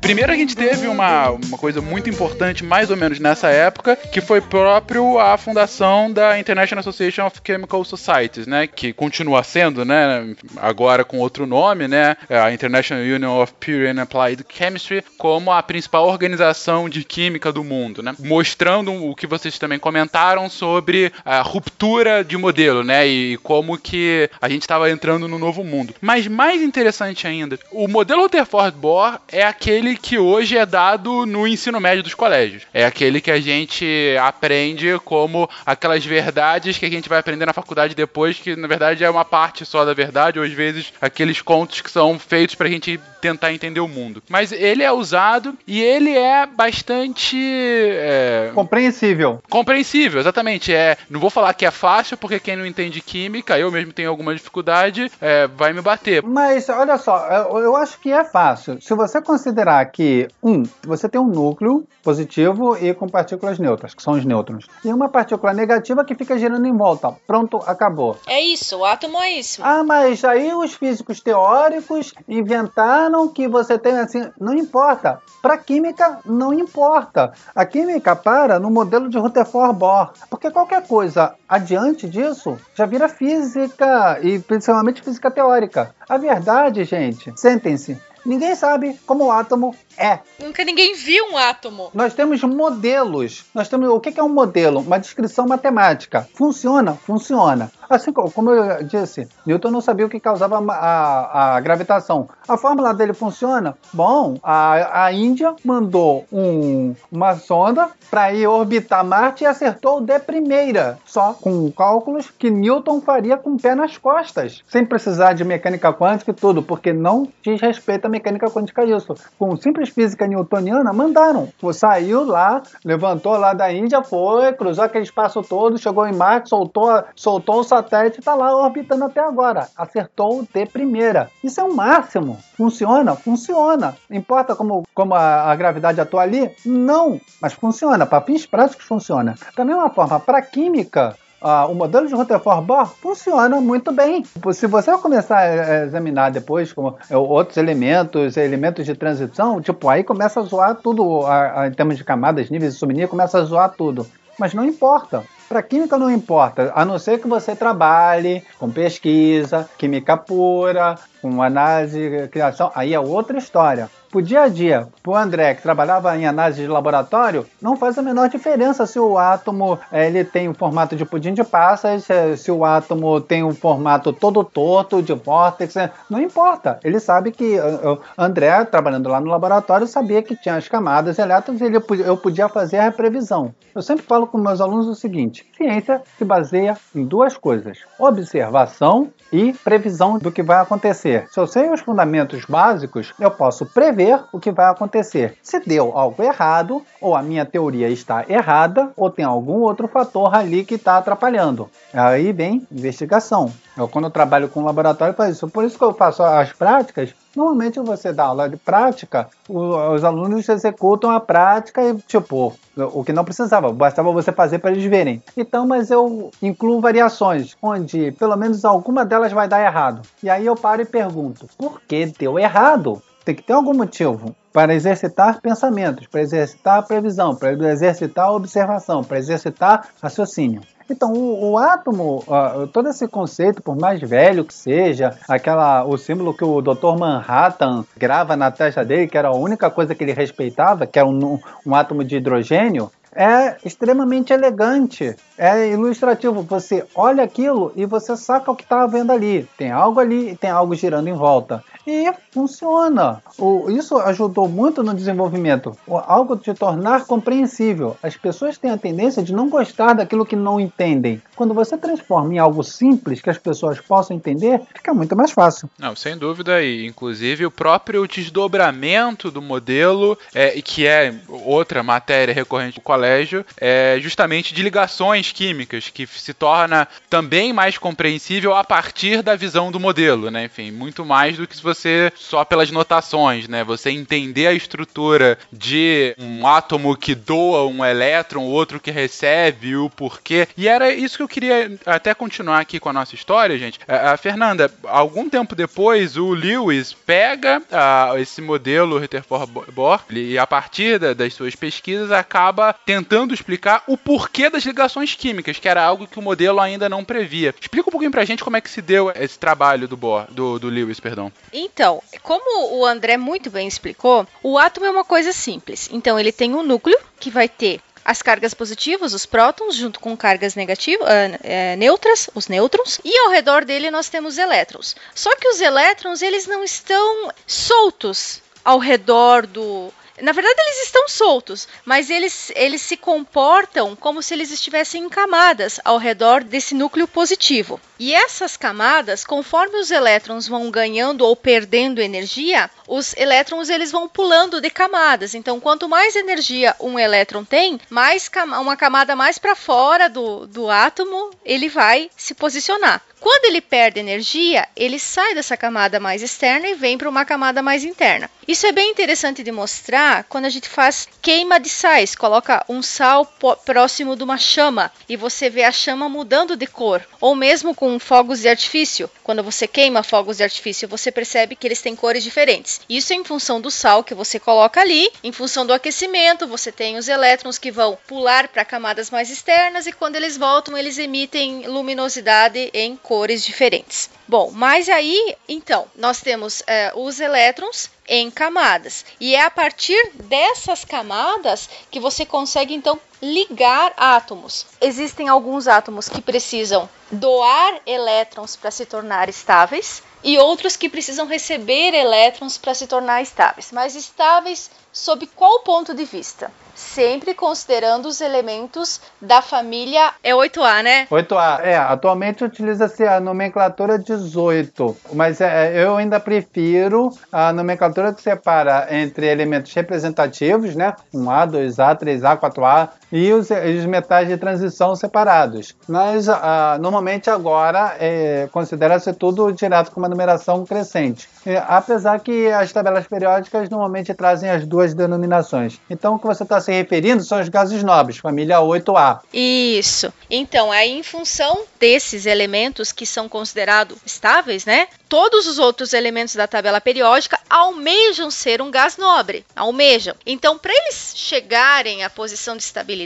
Primeiro a gente teve uma, uma coisa muito importante, mais ou menos nessa época, que foi próprio a fundação da International Association of Chemical Societies, né? Que continua sendo, né? Agora com outro nome, né? A International Union of Pure and Applied Chemistry, como a principal organização de química do mundo, né? Mostrando o que vocês também comentaram sobre a ruptura de modelo, né? E como que a gente estava entrando no novo mundo. Mas mais interessante ainda, o modelo Rutherford Bohr é aquele que hoje é dado no ensino médio dos colégios. É aquele que a gente aprende como aquelas verdades que a gente vai aprender na faculdade depois, que na verdade é uma parte só da verdade, ou às vezes aqueles contos que são feitos pra gente tentar entender o mundo. Mas ele é usado e ele é bastante. É... Compreensível. Compreensível, exatamente. É, não vou falar que é fácil, porque quem não entende química, eu mesmo tenho alguma dificuldade, é, vai me bater. Mas olha só, eu acho que é fácil. Se você considerar que, um, você tem um núcleo positivo e com partículas neutras, que são os nêutrons, e uma partícula negativa que fica girando em volta. Pronto, acabou. É isso, o átomo é isso. Ah, mas aí os físicos teóricos inventaram que você tem assim. Não importa. Para química, não importa. A química para no modelo de Rutherford Bohr. Porque qualquer coisa adiante disso já vira física e principalmente física teórica. A verdade, gente, sentem-se, Ninguém sabe como o átomo é. Nunca ninguém viu um átomo. Nós temos modelos. Nós temos o que é um modelo? Uma descrição matemática. Funciona? Funciona. Assim co- como eu disse, Newton não sabia o que causava a, a- gravitação. A fórmula dele funciona? Bom, a, a Índia mandou um- uma sonda para ir orbitar Marte e acertou de primeira, só com cálculos que Newton faria com o pé nas costas, sem precisar de mecânica quântica e tudo, porque não diz respeito à mecânica quântica isso. Com simples física newtoniana, mandaram. Saiu lá, levantou lá da Índia, foi, cruzou aquele espaço todo, chegou em Marte, soltou, soltou o satélite e tá lá orbitando até agora. Acertou de primeira. Isso é o máximo. Funciona? Funciona. Importa como, como a, a gravidade atua ali? Não. Mas funciona. Para fins práticos, funciona. Da mesma forma, para química, ah, o modelo de Rutherford Bohr funciona muito bem. Se você começar a examinar depois como é, outros elementos, elementos de transição, tipo, aí começa a zoar tudo a- a- em termos de camadas, níveis de subnível, começa a zoar tudo. Mas não importa. Para química não importa, a não ser que você trabalhe com pesquisa, química pura, com análise, criação, aí é outra história. Pro dia a dia, pro André que trabalhava em análise de laboratório, não faz a menor diferença se o átomo eh, ele tem o formato de pudim de passas, se, se o átomo tem um formato todo torto de vórtex, eh, não importa. Ele sabe que eh, o André, trabalhando lá no laboratório, sabia que tinha as camadas elétricas e ele, eu podia fazer a previsão. Eu sempre falo com meus alunos o seguinte: ciência se baseia em duas coisas: observação e previsão do que vai acontecer. Se eu sei os fundamentos básicos, eu posso prever o que vai acontecer. Se deu algo errado, ou a minha teoria está errada, ou tem algum outro fator ali que está atrapalhando. Aí vem investigação. Eu, quando eu trabalho com laboratório, faço isso. Por isso que eu faço as práticas. Normalmente você dá aula de prática, os alunos executam a prática e, tipo, o que não precisava, bastava você fazer para eles verem. Então, mas eu incluo variações, onde pelo menos alguma delas vai dar errado. E aí eu paro e pergunto: por que deu errado? Tem que ter algum motivo para exercitar pensamentos, para exercitar previsão, para exercitar observação, para exercitar raciocínio. Então, o, o átomo, ah, todo esse conceito, por mais velho que seja, aquela, o símbolo que o Dr. Manhattan grava na testa dele, que era a única coisa que ele respeitava, que é um, um átomo de hidrogênio, é extremamente elegante, é ilustrativo. Você olha aquilo e você saca o que está vendo ali. Tem algo ali e tem algo girando em volta. E funciona. O- isso ajudou muito no desenvolvimento. O- algo de tornar compreensível. As pessoas têm a tendência de não gostar daquilo que não entendem. Quando você transforma em algo simples que as pessoas possam entender, fica muito mais fácil. Não, sem dúvida, e inclusive o próprio desdobramento do modelo, é, que é outra matéria recorrente do colégio, é justamente de ligações químicas, que se torna também mais compreensível a partir da visão do modelo, né? Enfim, muito mais do que se você só pelas notações, né? Você entender a estrutura de um átomo que doa um elétron, outro que recebe, o porquê. E era isso que eu queria até continuar aqui com a nossa história, gente. A, a Fernanda, algum tempo depois, o Lewis pega ah, esse modelo Rutherford Bohr e a partir da- das suas pesquisas acaba tentando explicar o porquê das ligações químicas, que era algo que o modelo ainda não previa. Explica um pouquinho pra gente como é que se deu esse trabalho do Bohr, do, do Lewis, perdão. Então, como o André muito bem explicou, o átomo é uma coisa simples. Então, ele tem um núcleo que vai ter as cargas positivas, os prótons, junto com cargas negativas, ah, é, neutras, os nêutrons, e ao redor dele nós temos elétrons. Só que os elétrons, eles não estão soltos ao redor do na verdade, eles estão soltos, mas eles, eles se comportam como se eles estivessem em camadas ao redor desse núcleo positivo. E essas camadas, conforme os elétrons vão ganhando ou perdendo energia, os elétrons eles vão pulando de camadas. Então, quanto mais energia um elétron tem, mais uma camada mais para fora do, do átomo ele vai se posicionar. Quando ele perde energia, ele sai dessa camada mais externa e vem para uma camada mais interna. Isso é bem interessante de mostrar quando a gente faz queima de sais, coloca um sal próximo de uma chama e você vê a chama mudando de cor, ou mesmo com fogos de artifício. Quando você queima fogos de artifício, você percebe que eles têm cores diferentes. Isso é em função do sal que você coloca ali, em função do aquecimento, você tem os elétrons que vão pular para camadas mais externas e quando eles voltam, eles emitem luminosidade em cores diferentes. Bom, mas aí, então, nós temos eh, os elétrons em camadas. E é a partir dessas camadas que você consegue, então, ligar átomos. Existem alguns átomos que precisam doar elétrons para se tornar estáveis e outros que precisam receber elétrons para se tornar estáveis. Mas estáveis sob qual ponto de vista? Sempre considerando os elementos da família. É 8A, né? 8A. É, atualmente utiliza-se a nomenclatura 18, mas é, eu ainda prefiro a nomenclatura que separa entre elementos representativos, né? 1A, 2A, 3A, 4A e os, os metais de transição separados. Mas ah, normalmente agora é, considera-se tudo direto com uma numeração crescente. É, apesar que as tabelas periódicas normalmente trazem as duas denominações. Então o que você está se referindo são os gases nobres, família 8A. Isso. Então, aí em função desses elementos que são considerados estáveis, né? Todos os outros elementos da tabela periódica almejam ser um gás nobre, almejam. Então, para eles chegarem à posição de estabilidade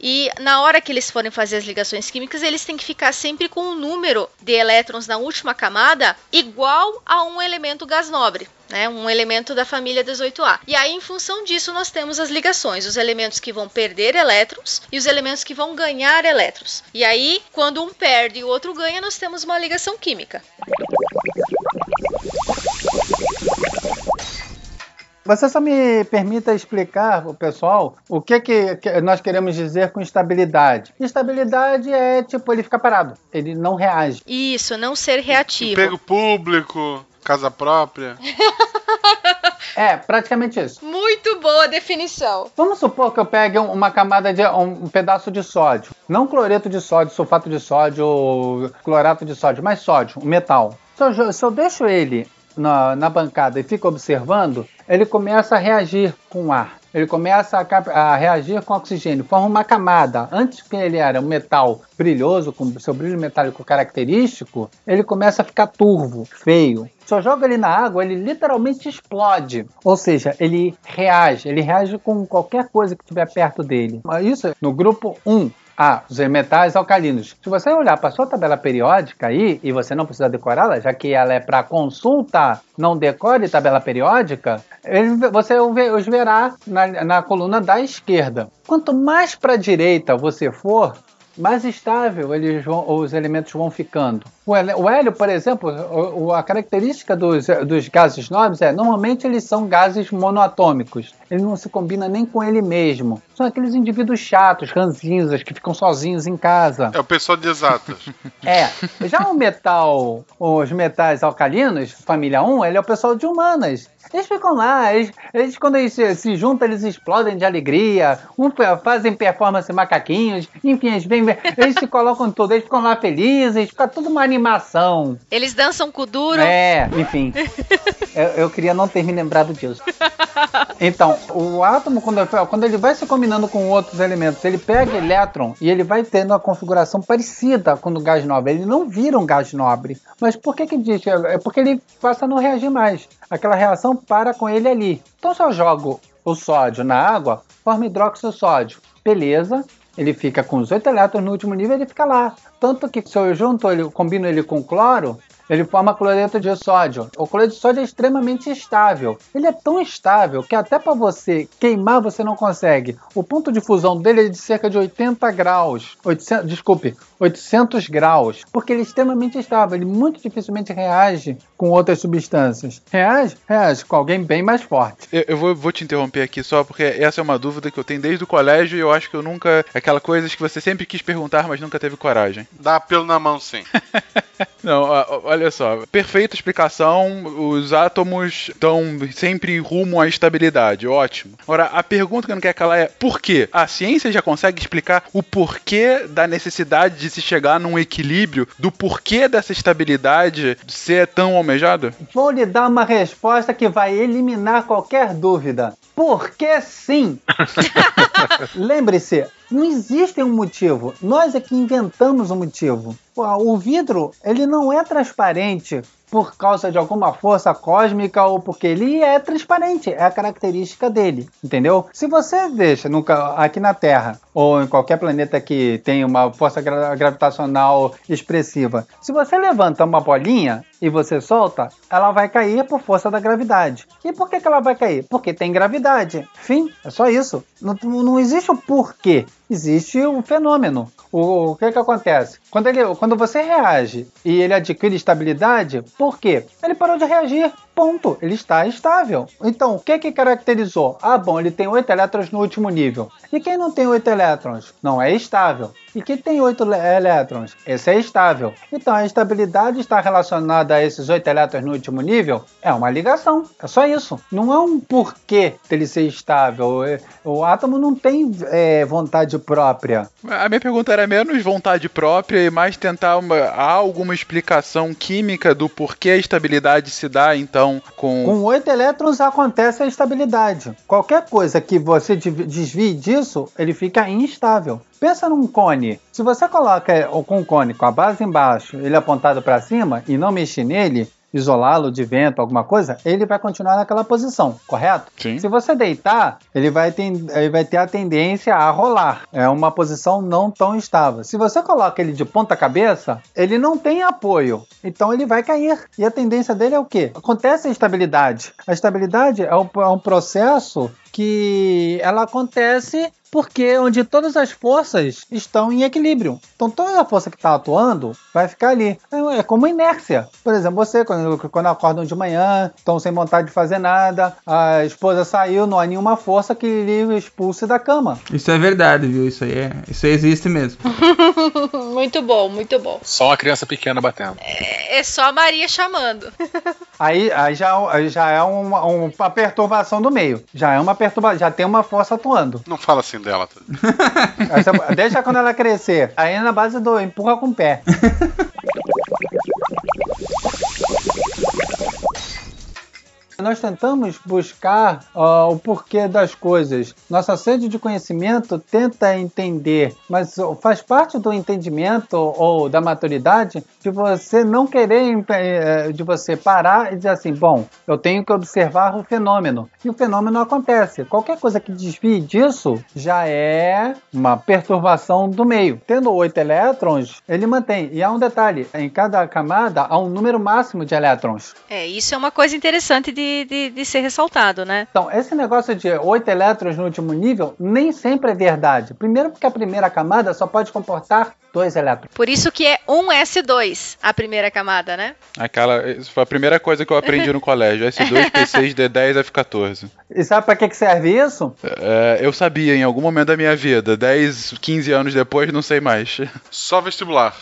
e na hora que eles forem fazer as ligações químicas, eles têm que ficar sempre com o um número de elétrons na última camada igual a um elemento gás nobre né, um elemento da família 18A. E aí, em função disso, nós temos as ligações, os elementos que vão perder elétrons e os elementos que vão ganhar elétrons. E aí, quando um perde e o outro ganha, nós temos uma ligação química. Você só me permita explicar pessoal o que, que, que, nós queremos dizer com estabilidade. Estabilidade é tipo, ele fica parado, ele não reage. Isso, não ser reativo. Emprego público, casa própria. É, praticamente isso. Muito boa definição. Vamos supor que eu pegue uma camada de um pedaço de sódio, não cloreto de sódio, sulfato de sódio, clorato de sódio, mas sódio, um metal. Se eu, se eu deixo ele na, na bancada e fico observando, ele começa a reagir com o ar. Ele começa a, a, reagir com oxigênio, forma uma camada. Antes que ele era um metal brilhoso, com seu brilho metálico característico, ele começa a ficar turvo, feio. Se eu jogo ele na água, ele literalmente explode. Ou seja, ele reage, ele reage com qualquer coisa que estiver perto dele. Isso no grupo 1. Ah, os metais alcalinos. Se você olhar para sua tabela periódica aí, e você não precisa decorá-la, já que ela é para consulta, não decore tabela periódica, você os verá na, na coluna da esquerda. Quanto mais para a direita você for, mais estável eles vão, os elementos vão ficando. O hélio, por exemplo, a característica dos, dos gases nobres é normalmente eles são gases monoatômicos. Ele não se combina nem com ele mesmo. São aqueles indivíduos chatos, ranzinzas, que ficam sozinhos em casa. É o pessoal de exatas. é. Já o metal, os metais alcalinos, família 1, ele é o pessoal de humanas. Eles ficam lá, eles, eles quando eles se, se, juntam, eles explodem de alegria, um, fazem performance macaquinhos, enfim, eles, vêm, eles se colocam tudo, eles ficam lá felizes, fica tudo uma animação. Eles dançam com duro. É, enfim. eu, eu, queria não ter me lembrado disso. Então, o átomo, quando, quando ele vai se combinando com outros elementos, ele pega elétron e ele vai tendo uma configuração parecida com o gás nobre. Ele não vira um gás nobre. Mas por que que diz? É porque ele passa a não reagir mais. Aquela reação para com ele ali. Então, se eu jogo o sódio na água, forma hidróxido sódio. Beleza, ele fica com os 8 elétrons no último nível, ele fica lá. Tanto que se eu junto ele, combino ele com cloro, ele forma cloreto de sódio. O cloreto de sódio é extremamente estável. Ele é tão estável que até para você queimar você não consegue. O ponto de fusão dele é de cerca de 80 graus. 800, desculpe, 800 graus. Porque ele é extremamente estável. Ele muito dificilmente reage com outras substâncias. Reage? Reage com alguém bem mais forte. Eu, eu vou, vou, te interromper aqui só porque essa é uma dúvida que eu tenho desde o colégio e eu acho que eu nunca. Aquela coisa que você sempre quis perguntar, mas nunca teve coragem. Dá pelo na mão, sim. não, olha só. Perfeita explicação. Os átomos estão sempre rumo à estabilidade. Ótimo. Agora, a pergunta que eu não quero calar é: por quê? A ciência já consegue explicar o porquê da necessidade de se chegar num equilíbrio, do porquê dessa estabilidade ser tão almejada? Vou lhe dar uma resposta que vai eliminar qualquer dúvida. Porque sim! Lembre-se, não existe um motivo. Nós é que inventamos um motivo. O vidro, ele não é transparente por causa de alguma força cósmica ou porque ele é transparente, é a característica dele, entendeu? Se você deixa nunca aqui na Terra ou em qualquer planeta que tenha uma força gra gravitacional expressiva, se você levanta uma bolinha e você solta, ela vai cair por força da gravidade. E por que, que ela vai cair? Porque tem gravidade. Fim, é só isso. Não, não existe o porquê, existe o fenômeno. O, o que que acontece? Quando, ele, quando você reage e ele adquire estabilidade, por quê? Ele parou de reagir. Ponto. Ele está estável. Então, o que que caracterizou? Ah, bom, ele tem 8 elétrons no último nível. E quem não tem 8 elétrons? Não é estável. E quem tem 8 elétrons? Esse é estável. Então, a estabilidade está relacionada a esses 8 elétrons no último nível? É uma ligação. É só isso. Não é um porquê dele ser estável. O átomo não tem é, vontade própria. A minha pergunta era menos vontade própria e mais tentar uma, há alguma explicação química do porquê a estabilidade se dá, então, com. Com 8 elétrons acontece a estabilidade. Qualquer coisa que você desvie disso, ele fica instável. Pensa num cone. Se você coloca com um cone com a base embaixo, ele apontado para cima e não mexer nele, isolá-lo de vento, alguma coisa, ele vai continuar naquela posição, correto? Sim. Se você deitar, ele vai, ter, ele vai ter a tendência a rolar. É uma posição não tão estável. Se você coloca ele de ponta cabeça, ele não tem apoio. Então ele vai cair. E a tendência dele é o quê? Acontece a estabilidade. A estabilidade é um, é um processo que ela acontece porque onde todas as forças estão em equilíbrio. Então toda a força que está atuando vai ficar ali. É, é como inércia. Por exemplo, você, quando, quando acordam de manhã, estão sem vontade de fazer nada, a esposa saiu, não há nenhuma força que lhe expulse da cama. Isso é verdade, viu? Isso aí, é, isso aí existe mesmo. muito bom, muito bom. Só uma criança pequena batendo. É, é só a Maria chamando. aí, aí já, já é uma, uma perturbação do meio. Já é uma perturbação, já tem uma força atuando. Não fala assim dela. Essa, deixa quando ela crescer. Aí é na base do empurra com o pé. Nós tentamos buscar uh, o porquê das coisas. Nossa sede de conhecimento tenta entender, mas faz parte do entendimento ou da maturidade de você não querer, eh, de você parar e dizer assim: bom, eu tenho que observar o fenômeno. E o fenômeno acontece. Qualquer coisa que desvie disso já é uma perturbação do meio. Tendo oito elétrons, ele mantém. E há um detalhe: em cada camada há um número máximo de elétrons. É, isso é uma coisa interessante de de, de, ser ressaltado, né? Então, esse negócio de 8 elétrons no último nível nem sempre é verdade. Primeiro porque a primeira camada só pode comportar dois elétrons. Por isso que é 1S2 a primeira camada, né? Aquela, isso foi a primeira coisa que eu aprendi no colégio. S2, P6, D10, F14. E sabe pra que, que serve isso? É, eu sabia em algum momento da minha vida. 10, 15 anos depois, não sei mais. Só vestibular.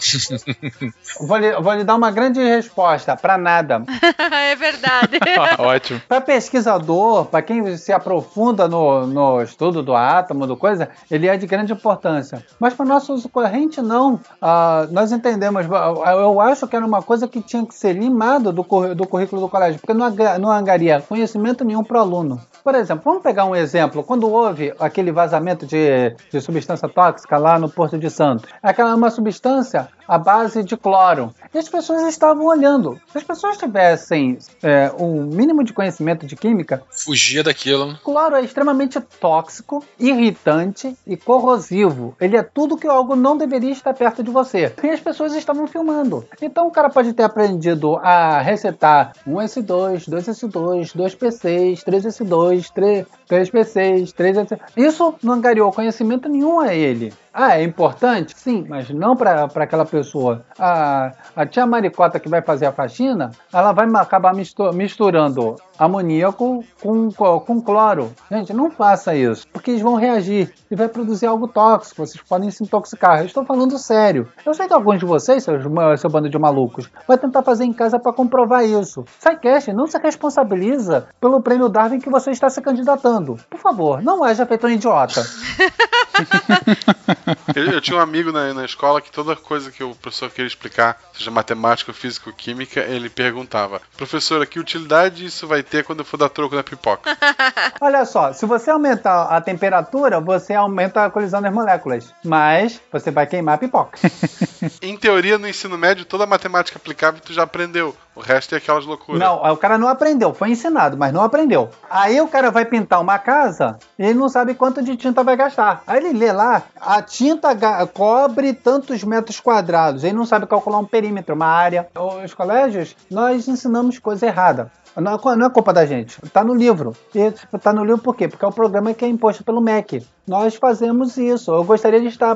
vou, lhe, vou lhe dar uma grande resposta. Pra nada. é verdade. Ótimo. Para pesquisador, para quem se aprofunda no, no estudo do átomo, do coisa, ele é de grande importância. Mas para nosso uso corrente, não. Ah, nós entendemos. Eu acho que era uma coisa que tinha que ser limado do, do currículo do colégio, porque não, não angaria conhecimento nenhum para o aluno. Por exemplo, vamos pegar um exemplo. Quando houve aquele vazamento de, de substância tóxica lá no Porto de Santos, aquela é uma substância à base de cloro. E as pessoas estavam olhando. Se as pessoas tivessem é, um mínimo de conhecimento de química, fugia daquilo. Cloro é extremamente tóxico, irritante e corrosivo. Ele é tudo que algo não deveria estar perto de você. E as pessoas estavam filmando. Então o cara pode ter aprendido a recetar 1S2, 2S2, 2P6, 3S2, 3, 3P6, 3S. Isso não angariou conhecimento nenhum a ele. Ah, é importante? Sim, mas não para aquela pessoa. A, a tia Maricota que vai fazer a faxina, ela vai acabar misturando amoníaco com, com cloro. Gente, não faça isso, porque eles vão reagir e vai produzir algo tóxico. Vocês podem se intoxicar. Eu estou falando sério. Eu sei que alguns de vocês, seu, seu bando de malucos, vai tentar fazer em casa para comprovar isso. SciCast não se responsabiliza pelo prêmio Darwin que você está se candidatando. Por favor, não haja feito um idiota. Eu, eu tinha um amigo na, na escola que toda coisa que o professor queria explicar, seja matemática, física ou química, ele perguntava: Professora, que utilidade isso vai ter quando eu for dar troco na pipoca? Olha só, se você aumentar a temperatura, você aumenta a colisão das moléculas. Mas você vai queimar a pipoca. em teoria, no ensino médio, toda a matemática aplicável tu já aprendeu. O resto é aquelas loucuras. Não, o cara não aprendeu, foi ensinado, mas não aprendeu. Aí o cara vai pintar uma casa e ele não sabe quanto de tinta vai gastar. Aí ele lê lá, a tinta cobre tantos metros quadrados. Ele não sabe calcular um perímetro, uma área. Os colégios, nós ensinamos coisa errada. Não, é- não é culpa da gente, tá no livro. E tipo, tá no livro por quê? Porque é o programa que é imposto pelo MEC. Nós fazemos isso. Eu gostaria de estar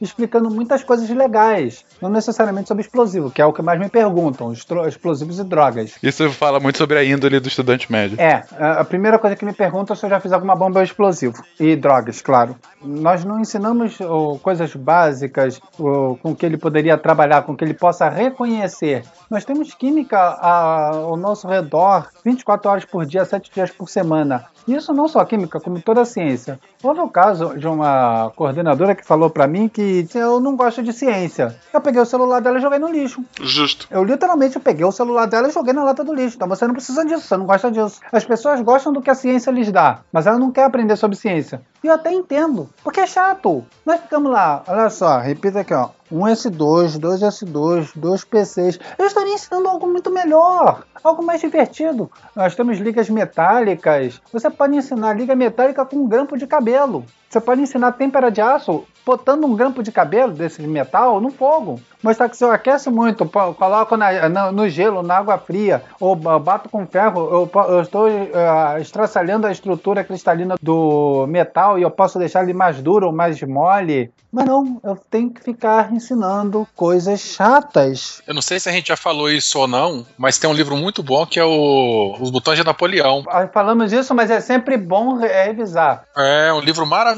explicando muitas coisas legais, não necessariamente sobre explosivo, que é o que mais me perguntam, explosivos e drogas. Isso fala muito sobre a índole do estudante médio. É, a primeira coisa que me perguntam é se eu já fiz alguma bomba ou explosivo. E drogas, claro. Nós não ensinamos ô, coisas básicas ô, com que ele poderia trabalhar, com que ele possa reconhecer. Nós temos química ao nosso redor 24 horas por dia, 7 dias por semana. Isso não só química, como toda a ciência. Houve o caso de uma coordenadora que falou pra mim que eu não gosto de ciência. Eu peguei o celular dela e joguei no lixo. Justo. Eu literalmente peguei o celular dela e joguei na lata do lixo. Então você não precisa disso, você não gosta disso. As pessoas gostam do que a ciência lhes dá, mas ela não quer aprender sobre ciência. E eu até entendo, porque é chato. Nós ficamos lá, olha só, repita aqui, ó. 1S2, 2S2, 2P6. Eu estaria ensinando algo muito melhor, algo mais divertido. Nós temos ligas metálicas. Você pode ensinar liga metálica com um grampo de cabelo. Você pode ensinar têmpera de aço botando um grampo de cabelo desse de metal no fogo. Mostrar que se eu aqueço muito, coloco na- na- no gelo, na água fria, ou ba- bato com ferro, eu, eu estou ah, estraçalhando a estrutura cristalina do metal e eu posso deixar ele mais duro ou mais mole. Mas não, eu tenho que ficar ensinando coisas chatas. Eu não sei se a gente já falou isso ou não, mas tem um livro muito bom que é o Os Botões de Napoleão. Ah, Falamos isso, mas é sempre bom re- revisar. É um livro maravilhoso.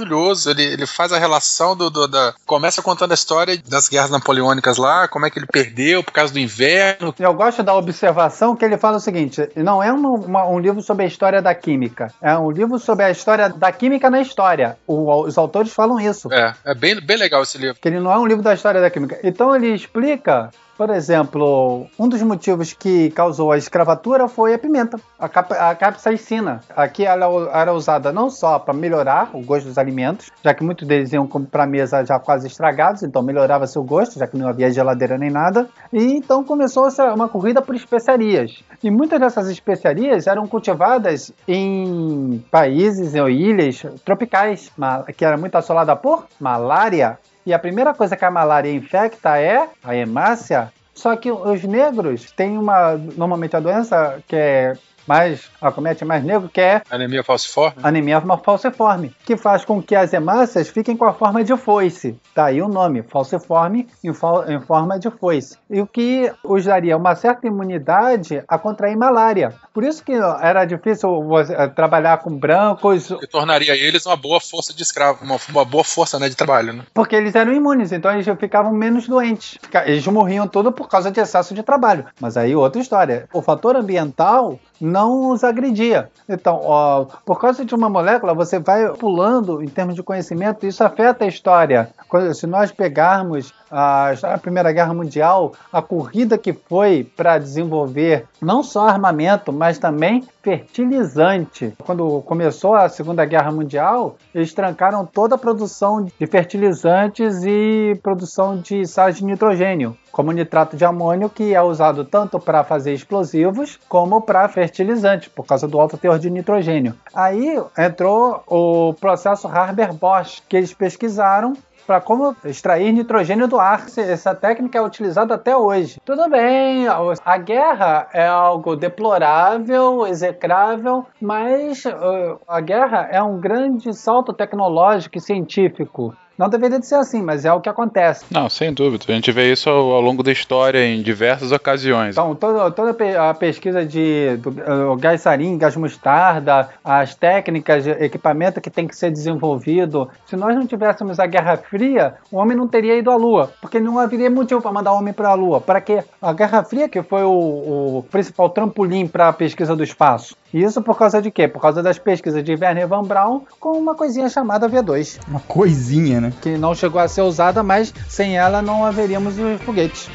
Ele, ele faz a relação do, do- da. Começa contando a história das guerras napoleônicas lá, como é que ele perdeu por causa do inverno. Eu gosto da observação que ele fala o seguinte: não é uma- uma- um livro sobre a história da química, é um livro sobre a história da química na história. O- os autores falam isso. É, é bem, bem legal esse livro. Que ele não é um livro da história da química. Então ele explica, por exemplo, um dos motivos que causou a escravatura foi a pimenta, a, cap a capsaicina. Aqui ela era usada não só para melhorar o gosto dos alimentos, já que muitos deles iam para a mesa já quase estragados, então melhorava seu gosto, já que não havia geladeira nem nada. E então começou uma corrida por especiarias. E muitas dessas especiarias eram cultivadas em países ou ilhas tropicais, que era muito assolada por malária. E a primeira coisa que a malária infecta é a hemácia. Só que os negros têm uma. Normalmente a doença que é mais. acomete mais negro, que é Anemia falciforme. anemia falciforme, que faz com que as hemácias fiquem com a forma de foice. Daí o nome, falciforme em, em forma de foice. E o que os daria uma certa imunidade a contrair malária. Por isso que era difícil você, eh, trabalhar com brancos, Que tornaria eles uma boa força de escravo, uma, uma boa força né, de trabalho. Né? porque eles eram imunes, então eles ficavam menos doentes. Eles morriam tudo por causa de excesso de trabalho. Mas aí outra história. O fator ambiental não os agredia. Então, ó, por causa de uma molécula, você vai pulando em termos de conhecimento, isso afeta a história. Se nós pegarmos a, da Primeira Guerra Mundial, a corrida que foi para desenvolver não só armamento, mas também fertilizante. Quando começou a Segunda Guerra Mundial, eles trancaram toda a produção de fertilizantes e produção de sais de nitrogênio, como nitrato de amônio, que é usado tanto para fazer explosivos como para fertilizantes, por causa do alto teor de nitrogênio. Aí entrou o processo Haber-Bosch, que eles pesquisaram para como extrair nitrogênio do ar. Essa técnica é utilizada até hoje. Tudo bem, a guerra é algo deplorável, execrável, mas uh, a guerra é um grande salto tecnológico e científico. Não deveria de ser assim, mas é o que acontece. Não, sem dúvida. A gente vê isso ao, ao longo da história em diversas ocasiões. Então, toda, toda a pesquisa de do, uh, gás sarin, gás mostarda, as técnicas, equipamento que tem que ser desenvolvido. Se nós não tivéssemos a Guerra Fria, o homem não teria ido à Lua, porque não haveria motivo para mandar o homem para a Lua. Para quê? A Guerra Fria, que foi o, o principal trampolim para a pesquisa do espaço. Isso por causa de quê? Por causa das pesquisas de Werner Van Braun com uma coisinha chamada V2. Uma coisinha, né? Que não chegou a ser usada, mas sem ela não haveríamos os foguetes.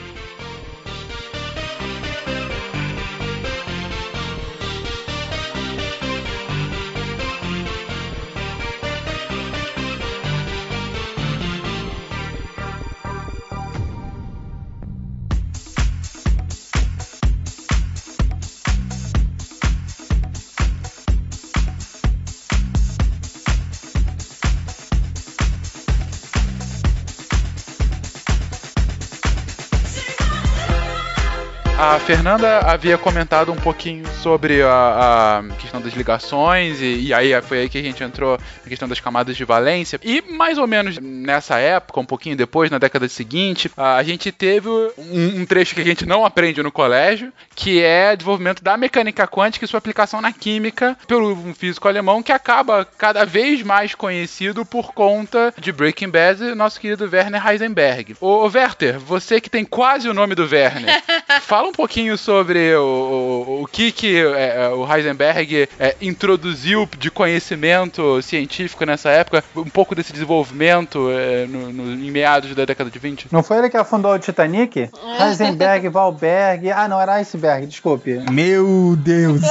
A Fernanda havia comentado um pouquinho sobre a, a questão das ligações, e, e, aí foi aí que a gente entrou na questão das camadas de valência. E mais ou menos nessa época, um pouquinho depois, na década seguinte, a, gente teve um, um, trecho que a gente não aprende no colégio, que é desenvolvimento da mecânica quântica e sua aplicação na química pelo um físico alemão que acaba cada vez mais conhecido por conta de Breaking Bad, nosso querido Werner Heisenberg. Ô, ô Werther, você que tem quase o nome do Werner, fala um pouquinho sobre o, o, o que, que é, o Heisenberg é, introduziu de conhecimento científico nessa época, um pouco desse desenvolvimento é, no, no, em meados da década de 20. Não foi ele que afundou o Titanic? Heisenberg, Valberg. Ah, não, era Iceberg, desculpe. Meu Deus!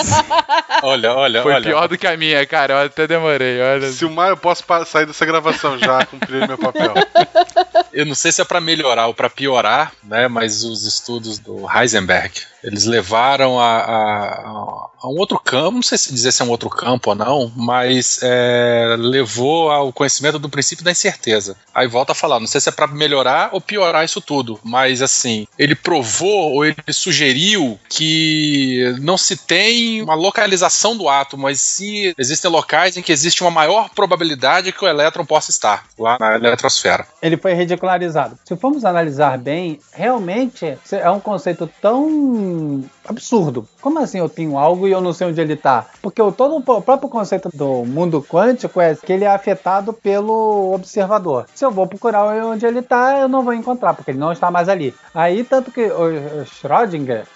olha, olha, Foi olha. pior do que a minha, cara. Eu até demorei. Olha. Silmar, eu posso sair dessa gravação já, cumprir meu papel. Eu não sei se é para melhorar ou para piorar, né? Mas os estudos do Heisenberg, eles levaram a, a, a, um outro campo, não sei se dizer se é um outro campo ou não, mas é, levou ao conhecimento do princípio da incerteza. Aí volta a falar, não sei se é para melhorar ou piorar isso tudo, mas assim, ele provou ou ele sugeriu que não se tem uma localização do átomo, mas sim existem locais em que existe uma maior probabilidade que o elétron possa estar lá na eletrosfera. Ele foi ridicularizado. Se formos analisar bem, realmente é um conceito tão absurdo. Como assim eu tenho algo e eu não sei onde ele está? Porque o, todo o próprio conceito do mundo quântico é que ele é afetado pelo observador. Se eu vou procurar onde ele está, eu não vou encontrar, porque ele não está mais ali. Aí, tanto que o Schrödinger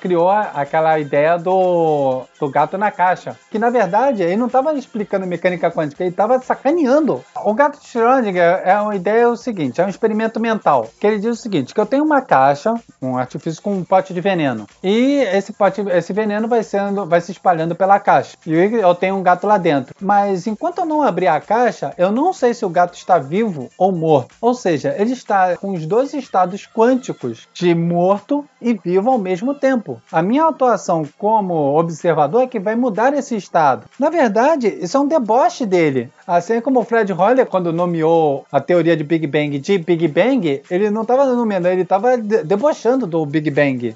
criou aquela ideia do, do gato na caixa. Que na verdade ele não estava explicando mecânica quântica, ele estava sacaneando. O gato de Schrödinger é uma ideia o seguinte: é um experimento mental. Que ele diz o seguinte: que eu tenho uma caixa, um artifício com um pote de veneno. E esse pote, esse veneno vai sendo, vai se espalhando pela caixa. E eu tenho um gato lá dentro. Mas enquanto eu não abrir a caixa, eu não sei se o gato está vivo ou morto. Ou seja, ele está com os dois estados quânticos de morto e vivo ao mesmo tempo. A minha atuação como observador é que vai mudar esse estado. Na verdade, isso é um deboche dele. Assim como o Fred Hoyle, quando nomeou a teoria de Big Bang de Big Bang, ele não estava nomeando, ele estava debochando do Big Bang.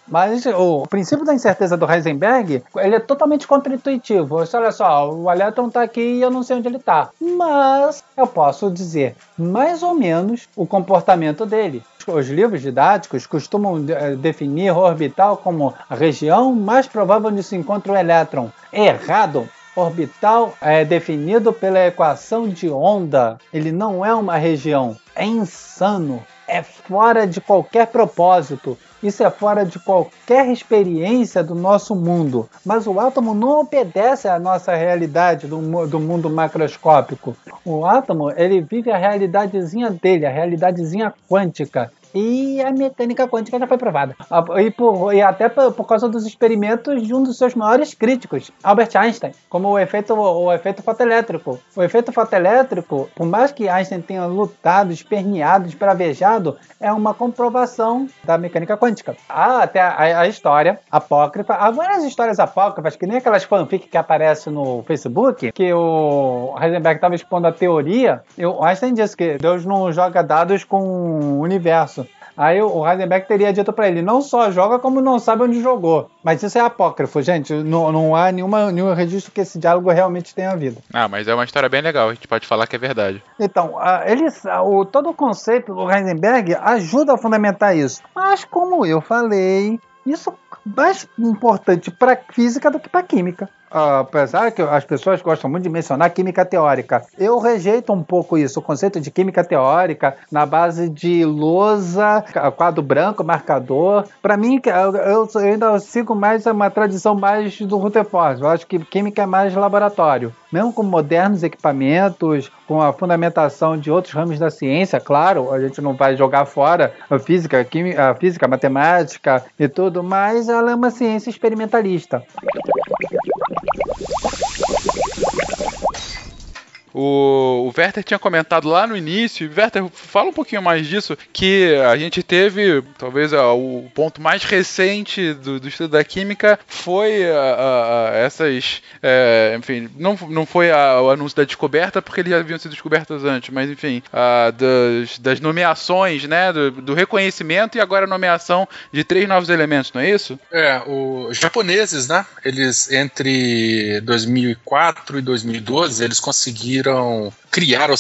O princípio da incerteza do Heisenberg, ele é totalmente contra-intuitivo. Olha só, o elétron está aqui e eu não sei onde ele está. Mas eu posso dizer mais ou menos o comportamento dele. Os livros didáticos costumam definir o orbital como a região mais provável onde se encontra o elétron. Errado! Orbital é definido pela equação de onda. Ele não é uma região. É insano. É fora de qualquer propósito. Isso é fora de qualquer experiência do nosso mundo. Mas o átomo não obedece à nossa realidade do, do mundo macroscópico. O átomo ele vive a realidadezinha dele, a realidadezinha quântica. E a mecânica quântica já foi provada. E, por, e até por, por, causa dos experimentos de um dos seus maiores críticos, Albert Einstein, como o efeito, o efeito fotoelétrico. O efeito fotoelétrico, por mais que Einstein tenha lutado, esperneado, espravejado, é uma comprovação da mecânica quântica. Há até a, a história apócrifa, há várias histórias apócrifas, que nem aquelas fanfic que aparecem no Facebook, que o Heisenberg estava expondo a teoria, o Einstein disse que Deus não joga dados com o universo. Aí o Heisenberg teria dito para ele: não só joga, como não sabe onde jogou. Mas isso é apócrifo, gente. Não, não há nenhuma, nenhum registro que esse diálogo realmente tenha havido. Ah, mas é uma história bem legal. A gente pode falar que é verdade. Então, eles, o, todo o conceito do Heisenberg ajuda a fundamentar isso. Mas, como eu falei, isso é mais importante para física do que para química. Ah, apesar que as pessoas gostam muito de mencionar química teórica, eu rejeito um pouco isso, o conceito de química teórica na base de lousa, quadro branco, marcador. Para mim, eu, ainda sigo mais uma tradição mais do Rutherford. Eu acho que química é mais laboratório. Mesmo com modernos equipamentos, com a fundamentação de outros ramos da ciência, claro, a gente não vai jogar fora a física, a, química, a física, a matemática e tudo, mas ela é uma ciência experimentalista. O, o Werther tinha comentado lá no início, Werther, fala um pouquinho mais disso, que a gente teve, talvez o ponto mais recente do, do estudo da química foi a, a, essas, é, enfim, não, não foi o anúncio da descoberta, porque eles já haviam sido descobertas antes, mas enfim, das, das nomeações, né, do, do, reconhecimento e agora a nomeação de três novos elementos, não é isso? É, os japoneses, né, eles entre 2004 e 2012, eles conseguiram conseguiram criar ou,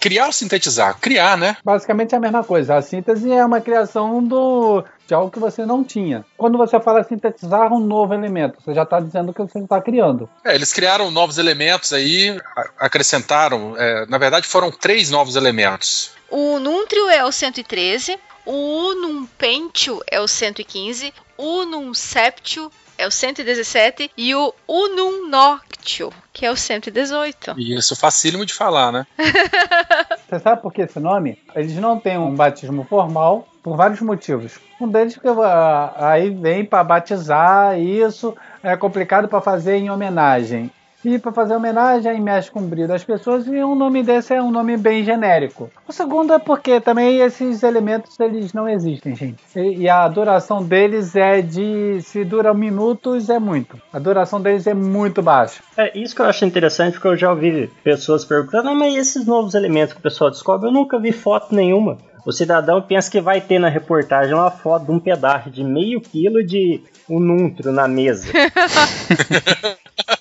criar ou sintetizar? Criar, né? Basicamente é a mesma coisa. A síntese é uma criação do, de algo que você não tinha. Quando você fala sintetizar um novo elemento, você já está dizendo que você está criando. É, eles criaram novos elementos aí, acrescentaram. É, na verdade, foram três novos elementos. O Núntrio é o 113, o Numpentio é o 115, o Nunseptio é o 117 e o Unum Noctio, que é o 118. Isso, facílimo de falar, né? Você sabe por que esse nome? Eles não têm um batismo formal por vários motivos. Um deles que aí vem para batizar isso é complicado para fazer em homenagem. E para fazer homenagem aí mexe com o brilho das pessoas e um nome desse é um nome bem genérico. O segundo é porque também esses elementos eles não existem, gente. E, e a duração deles é de se dura minutos é muito. A duração deles é muito baixa. É isso que eu acho interessante porque eu já ouvi pessoas perguntando, ah, mas esses novos elementos que o pessoal descobre, eu nunca vi foto nenhuma. O cidadão pensa que vai ter na reportagem uma foto de um pedaço de meio quilo de um nuntro na mesa.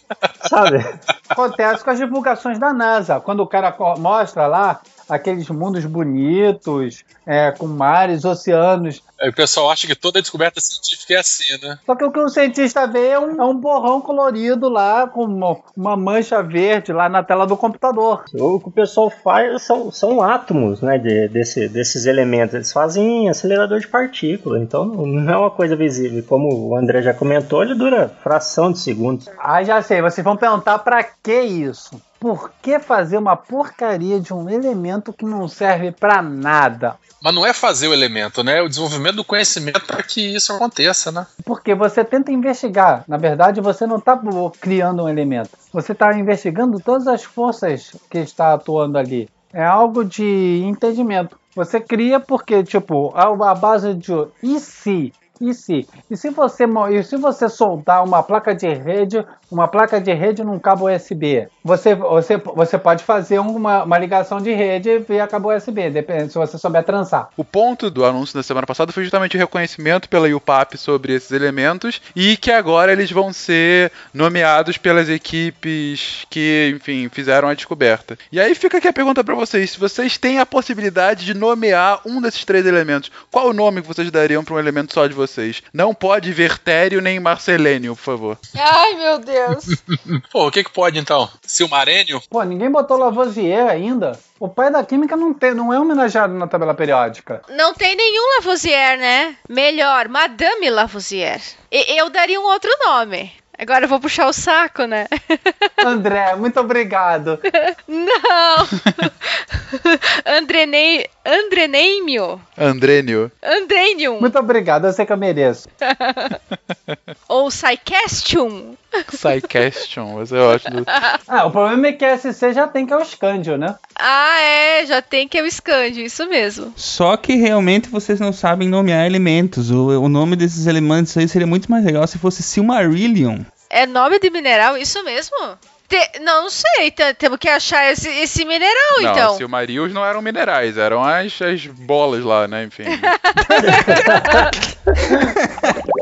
Sabe? Acontece com as divulgações da NASA. Quando o cara mostra lá aqueles mundos bonitos, é, com mares, oceanos. Aí o pessoal acha que toda descoberta científica é assim, né? Só que o que o cientista vê é um, é um borrão colorido lá, com uma, uma, mancha verde lá na tela do computador. O que o pessoal faz são, são átomos, né, de, desse, desses elementos. Eles fazem acelerador de partículas, então não é uma coisa visível. Como o André já comentou, ele dura fração de segundos. Ah, já sei. Vocês vão perguntar para que isso? Por que fazer uma porcaria de um elemento que não serve para nada? Mas não é fazer o elemento, né? É o desenvolvimento do conhecimento para que isso aconteça, né? Porque você tenta investigar. Na verdade, você não está criando um elemento. Você está investigando todas as forças que está atuando ali. É algo de entendimento. Você cria porque, tipo, a base de e se? E se? E se você, e se você soldar uma placa de rede uma placa de rede num cabo USB. Você, você, você pode fazer uma, uma ligação de rede via cabo USB, depende se você souber trançar. O ponto do anúncio da semana passada foi justamente o reconhecimento pela UPAP sobre esses elementos e que agora eles vão ser nomeados pelas equipes que, enfim, fizeram a descoberta. E aí fica aqui a pergunta para vocês: se vocês têm a possibilidade de nomear um desses três elementos, qual o nome que vocês dariam para um elemento só de vocês? Não pode Vertério nem Marcelênio, por favor. Ai, meu Deus. Deus. Pô, o que que pode então? Silmarênio? Pô, ninguém botou Lavoisier ainda. O pai da química não, tem, não é homenageado na tabela periódica. Não tem nenhum Lavoisier, né? Melhor, Madame Lavoisier. E, eu daria um outro nome. Agora eu vou puxar o saco, né? André, muito obrigado. Não! Andrenei... Andrenêmio. Andrênio. Andrênio. Muito obrigado, eu sei que eu mereço. Ou Psycastium. Psycastion, mas eu acho. Ah, o problema é que a SC já tem que é o Scandio, né? Ah, é, já tem que é o Scandio, isso mesmo. Só que realmente vocês não sabem nomear elementos. O, o nome desses elementos aí seria muito mais legal se fosse Silmarillion. É nome de mineral, isso mesmo? Te, não, não sei, temos que achar esse, esse mineral, não, então. Silmarils não eram minerais, eram as, as bolas lá, né? Enfim.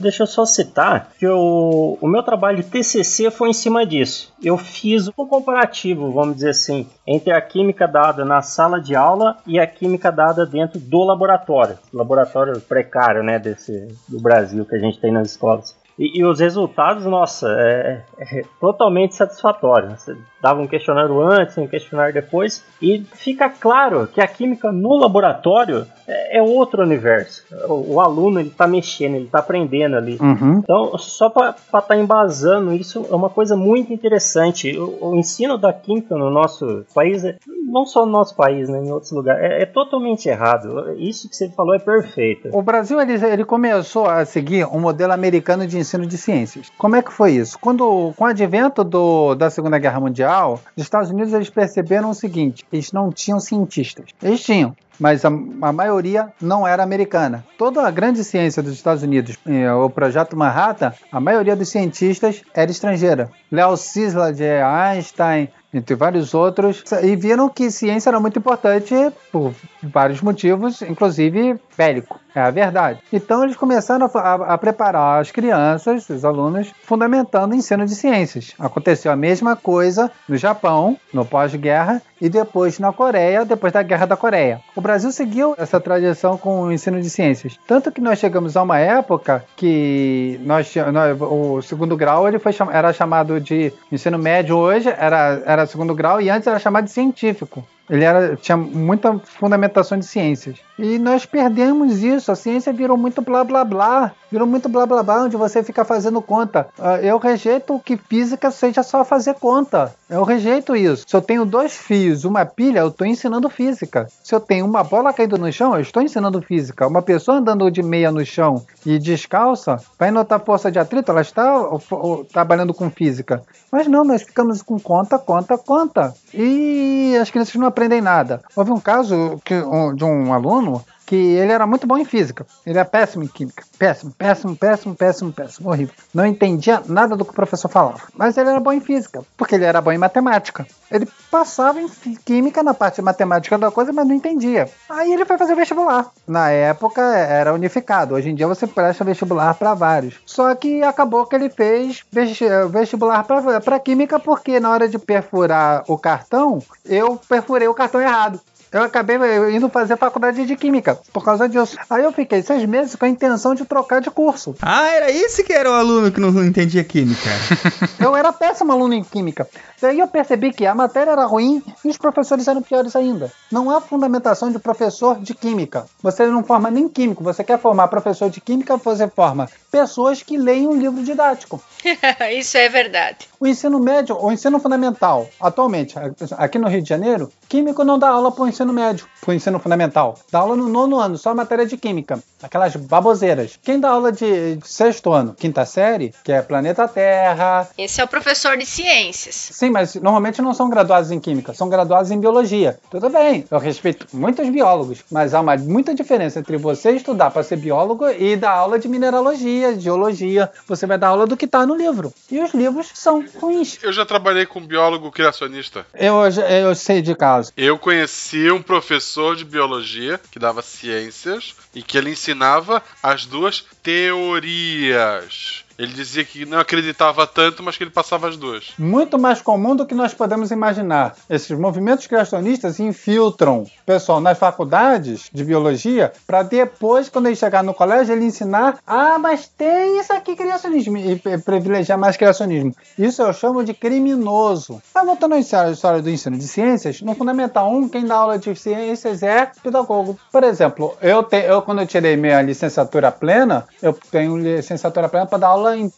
Deixa eu só citar que o, o meu trabalho de TCC foi em cima disso. Eu fiz um comparativo, vamos dizer assim, entre a química dada na sala de aula e a química dada dentro do laboratório. Laboratório precário, né, desse, do Brasil que a gente tem nas escolas. E, e os resultados, nossa, é, é totalmente satisfatório. Dava um questionário antes, um questionário depois, e fica claro que a química no laboratório é, é outro universo. O, o aluno ele está mexendo, ele está aprendendo ali. Uhum. Então, só para estar tá embasando, isso é uma coisa muito interessante. O, o, ensino da química no nosso país, é, não só no nosso país, né, em outros lugares, é, é, totalmente errado. Isso que você falou é perfeito. O Brasil ele, ele começou a seguir um modelo americano de ensino ensino de ciências. Como é que foi isso? Quando, com o advento do, da Segunda Guerra Mundial, os Estados Unidos eles perceberam o seguinte: eles não tinham cientistas. Eles tinham, mas a, a, maioria não era americana. Toda a grande ciência dos Estados Unidos, eh, o projeto Manhattan, a maioria dos cientistas era estrangeira. Leo Szilard, Einstein, entre vários outros, e viram que ciência era muito importante por vários motivos, inclusive É a verdade. Então eles começaram a, a, a, preparar as crianças, os alunos, fundamentando o ensino de ciências. Aconteceu a mesma coisa no Japão, no pós-guerra, e depois na Coreia, depois da Guerra da Coreia. O Brasil seguiu essa tradição com o ensino de ciências. Tanto que nós chegamos a uma época que nós, nós o segundo grau ele foi, era chamado de ensino médio hoje, era, era segundo grau, e antes era chamado de científico. Ele era, tinha muita fundamentação de ciências. E nós perdemos isso. A ciência virou muito blá blá blá. Virou muito blá blá blá, onde você fica fazendo conta. Ah, eu rejeito que física seja só fazer conta. Eu rejeito isso. Se eu tenho dois fios, uma pilha, eu estou ensinando física. Se eu tenho uma bola caindo no chão, eu estou ensinando física. Uma pessoa andando de meia no chão e descalça, vai notar força de atrito, ela está trabalhando com física. Mas não, nós ficamos com conta, conta, conta. E as crianças não aprendem nada. Houve um caso que, de um aluno que ele era muito bom em física. Ele era péssimo em química. Péssimo, péssimo, péssimo, péssimo, péssimo. Horrível. Não entendia nada do que o professor falava. Mas ele era bom em física, porque ele era bom em matemática. Ele passava em química na parte de matemática da coisa, mas não entendia. Aí ele foi fazer vestibular. Na época era unificado. Hoje em dia você presta vestibular para vários. Só que acabou que ele fez vestibular para química porque na hora de perfurar o cartão, eu perfurei o cartão errado eu acabei indo fazer faculdade de química por causa disso. Aí eu fiquei seis meses com a intenção de trocar de curso. Ah, era esse que era o aluno que não entendia química. eu era péssimo aluno em química. Daí eu percebi que a matéria era ruim e os professores eram piores ainda. Não há fundamentação de professor de química. Você não forma nem químico. Você quer formar professor de química, você forma pessoas que leem um livro didático. Isso é verdade. O ensino médio, o ensino fundamental, atualmente, aqui no Rio de Janeiro, químico não dá aula para o ensino médio, para o ensino fundamental. Dá aula no nono ano, só matéria de química. Aquelas baboseiras. Quem dá aula de sexto ano, quinta série, que é planeta Terra. Esse é o professor de ciências. Sim, mas normalmente não são graduados em química, são graduados em biologia. Tudo bem, eu respeito muitos biólogos, mas há uma muita diferença entre você estudar para ser biólogo e dar aula de mineralogia, geologia. Você vai dar aula do que está no livro. E os livros são ruins. Eu já trabalhei com um biólogo criacionista. Eu, eu sei de caso. Eu conheci um professor de biologia que dava ciências e que ele ensinava as duas teorias. Ele dizia que não acreditava tanto, mas que ele passava as duas. Muito mais comum do que nós podemos imaginar. Esses movimentos criacionistas infiltram o pessoal nas faculdades de biologia para depois, quando ele chegar no colégio, ele ensinar: ah, mas tem isso aqui criacionismo e privilegiar mais criacionismo. Isso eu chamo de criminoso. Mas voltando à história do ensino de ciências, no Fundamental 1, quem dá aula de ciências é pedagogo. Por exemplo, eu, te, eu quando eu tirei minha licenciatura plena, eu tenho licenciatura plena para dar aula em,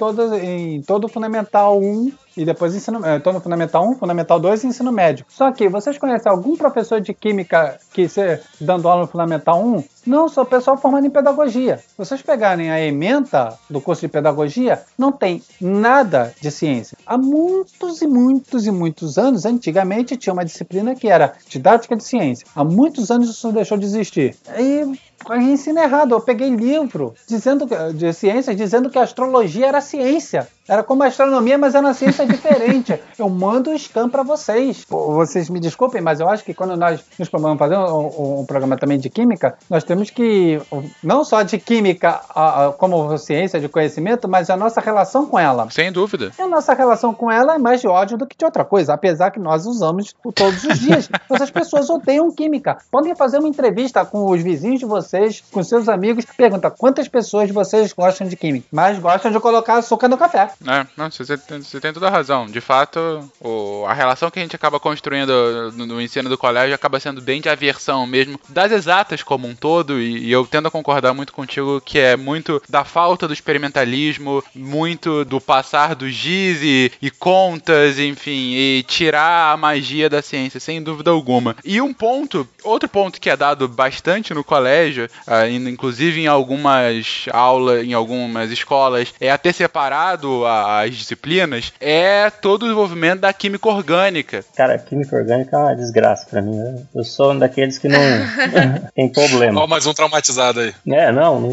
em todo o Fundamental 1 e depois ensino, eh, todo Fundamental 1, Fundamental 2 e ensino médio. Só que vocês conhecem algum professor de química que se dando aula no Fundamental 1? Não, sou pessoal formado em pedagogia. Vocês pegarem a ementa do curso de pedagogia, não tem nada de ciência. Há muitos e muitos e muitos anos, antigamente tinha uma disciplina que era didática de ciência. Há muitos anos isso deixou de existir. E ensino errado. Eu peguei livro dizendo de ciência dizendo que a astrologia era ciência. Era como astronomia, mas é uma ciência diferente. Eu mando o scan para vocês. Vocês me desculpem, mas eu acho que quando nós nos programamos fazer um, um programa também de química, nós temos que, não só de química a- a- como ciência de conhecimento, mas a nossa relação com ela. Sem dúvida. E a nossa relação com ela é mais de ódio do que de outra coisa, apesar que nós usamos todos os dias. Mas as pessoas odeiam química. Podem fazer uma entrevista com os vizinhos de vocês, com seus amigos, pergunta quantas pessoas vocês gostam de química, mas gostam de colocar açúcar no café. É, não, você, tem, você tem toda a razão. De fato, o- a relação que a gente acaba construindo no, no ensino do colégio acaba sendo bem de aversão mesmo das exatas como um todo, e, e eu tendo a concordar muito contigo que é muito da falta do experimentalismo, muito do passar do giz e, e contas, enfim, e tirar a magia da ciência, sem dúvida alguma. E um ponto, outro ponto que é dado bastante no colégio, in- inclusive em algumas aulas, em algumas escolas, é a ter separado as disciplinas, é todo o desenvolvimento da química orgânica. Cara, química orgânica é uma desgraça pra mim. né? Eu sou um daqueles que não tem problema. Ó, mais um traumatizado aí. É, não, não.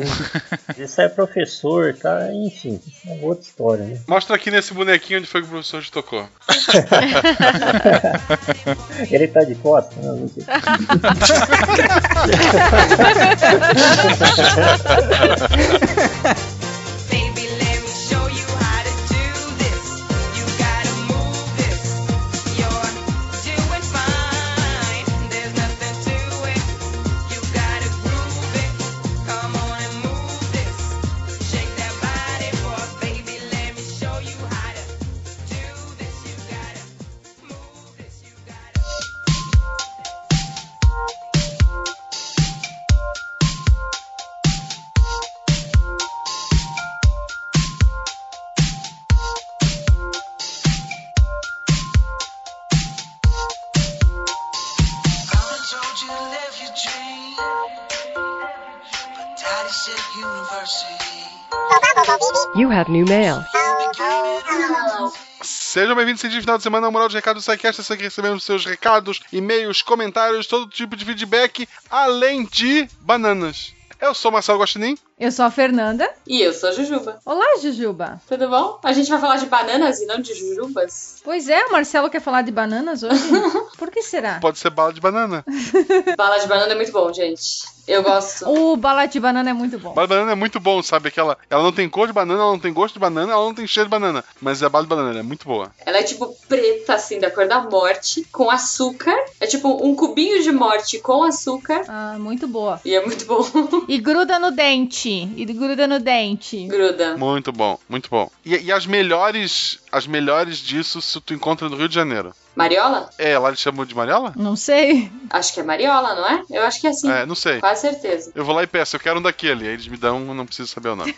Isso é professor, tá? Enfim, isso é outra história, né? Mostra aqui nesse bonequinho onde foi que o professor te tocou. Ele tá de costas? Não, mentira. New mail. Sejam bem-vindos esse final de semana ao Moral de Recado do SciCast. Você que recebemos seus recados, e-mails, comentários, todo tipo de feedback, além de bananas. Eu sou Marcelo Guaxinim. Eu sou a Fernanda. E eu sou a Jujuba. Olá, Jujuba. Tudo bom? A gente vai falar de bananas e não de jujubas? Pois é, o Marcelo quer falar de bananas hoje. Por que será? Pode ser bala de banana. Bala de banana é muito bom, gente. Eu gosto. O bala de banana é muito bom. Bala de banana é muito bom, sabe? Aquela, ela não tem cor de banana, ela não tem gosto de banana, ela não tem cheiro de banana. Mas a bala de banana ela é muito boa. Ela é tipo preta, assim, da cor da morte, com açúcar. É tipo um cubinho de morte com açúcar. Ah, muito boa. E é muito bom. E gruda no dente. E gruda no dente. Gruda. Muito bom, muito bom. E, e as melhores, as melhores disso se tu encontra no Rio de Janeiro. Mariola? É, lá eles chamam de Mariola? Não sei. Acho que é Mariola, não é? Eu acho que é assim. É, não sei. Quase certeza. Eu vou lá e peço, eu quero um daquele. Aí eles me dão, não preciso saber o nome.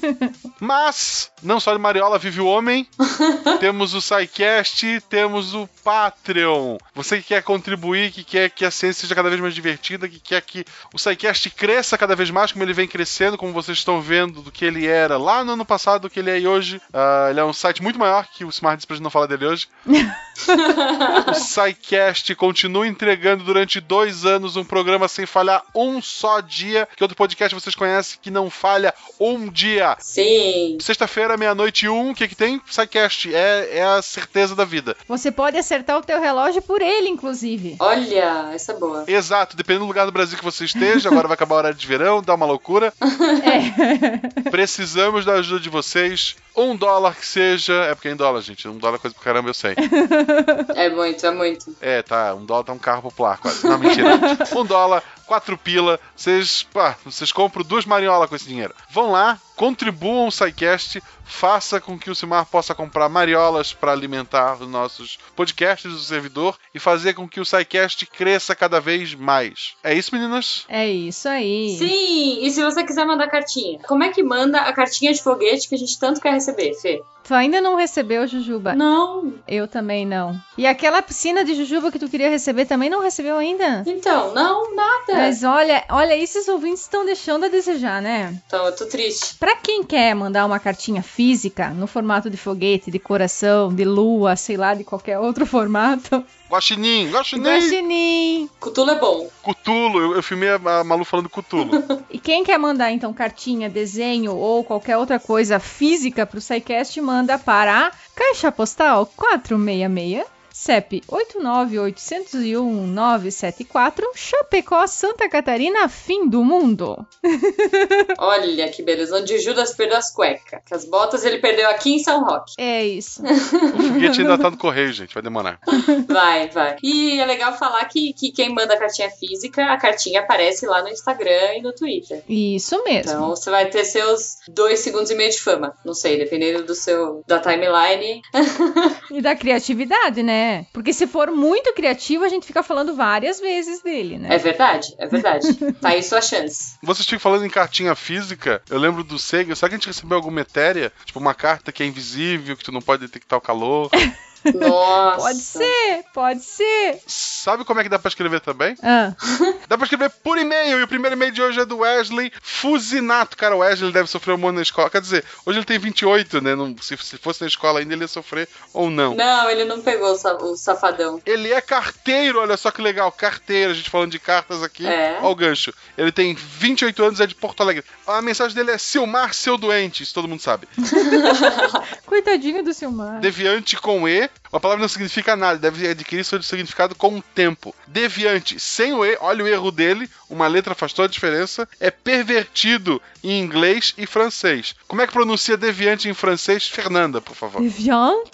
Mas, não só de Mariola vive o homem, temos o SciCast, temos o Patreon. Você que quer contribuir, que quer que a ciência seja cada vez mais divertida, que quer que o SciCast cresça cada vez mais, como ele vem crescendo, como vocês estão vendo do que ele era lá no ano passado, do que ele é hoje. Ah, ele é um site muito maior que o Smart gente não falar dele hoje. o SciCast continua entregando durante dois anos um programa sem falhar um só dia. Que outro podcast vocês conhecem que não falha um dia? Sim. Sexta-feira, meia-noite e um, o que que tem? SciCast. É, é a certeza da vida. Você pode acertar o teu relógio por ele, inclusive. Olha, essa é boa. Exato, dependendo do lugar do Brasil que você esteja, agora vai acabar a hora de verão, dá uma loucura. Precisamos da ajuda de vocês. Um dólar que seja. É porque é em dólar, gente. Um dólar é coisa pro caramba, eu sei. É muito, é muito. É, tá. Um dólar tá um carro popular quase. Não, mentira. um dólar, quatro pila. Vocês, pá, vocês compram duas mariolas com esse dinheiro. Vão lá, contribuam o SciCast, faça com que o Simar possa comprar mariolas para alimentar os nossos podcasts do servidor e fazer com que o SciCast cresça cada vez mais. É isso, meninas? É isso aí. Sim, e se você quiser mandar cartinha, como é que manda a cartinha de foguete que a gente tanto quer receber, Fê? Tu ainda não recebeu, Jujuba? Não. Eu também não. E aquela piscina de Jujuba que tu queria receber também não recebeu ainda? Então, não, nada. Mas olha, olha, esses ouvintes estão deixando a desejar, né? Então, eu tô triste. Pra quem quer mandar uma cartinha física no formato de foguete, de coração, de lua, sei lá, de qualquer outro formato, Guaxinim, Guaxinim. Guaxinim. Cutulo é bom. Cutulo, eu, eu filmei a, a Malu falando Cutulo. E quem quer mandar então cartinha, desenho ou qualquer outra coisa física pro SciCast, manda para Caixa Postal 466, CEP 89801-974, Chapecó, Santa Catarina, fim do mundo. Olha que beleza. Onde Judas perdeu as cuecas. Que as botas ele perdeu aqui em São Roque. É isso. O foguete ainda tá no correio, gente, vai demorar. Vai, vai. E é legal falar que, que quem manda a cartinha física, a cartinha aparece lá no Instagram e no Twitter. Isso mesmo. Então você vai ter seus dois segundos e meio de fama. Não sei, dependendo do seu da timeline. E da criatividade, né? Porque se for muito criativo, a gente fica falando várias vezes dele, né? É verdade, é verdade. tá aí sua chance. Vocês ficam falando em cartinha física, eu lembro do Sega, será que a gente recebeu alguma etérea? Tipo, uma carta que é invisível, que tu não pode detectar o calor. Nossa. Pode ser, pode ser. Sabe como é que dá pra escrever também? Ah. Dá pra escrever por e-mail, e o primeiro e-mail de hoje é do Wesley Fusinato. Cara, o Wesley deve sofrer um monte na escola. Quer dizer, hoje ele tem 28, né? Não, se, se fosse na escola ainda, ele ia sofrer ou não. Não, ele não pegou o safadão. Ele é carteiro, olha só que legal, carteiro, a gente falando de cartas aqui. É. Olha o gancho. Ele tem 28 anos, é de Porto Alegre. A mensagem dele é Silmar, seu doente, isso todo mundo sabe. Coitadinho do Silmar. Deviante com E, uma palavra não significa nada, deve adquirir seu significado com o tempo. Deviante sem o E, olha o erro dele, uma letra faz toda a diferença, é pervertido em inglês e francês. Como é que pronuncia deviante em francês? Fernanda, por favor. Deviant?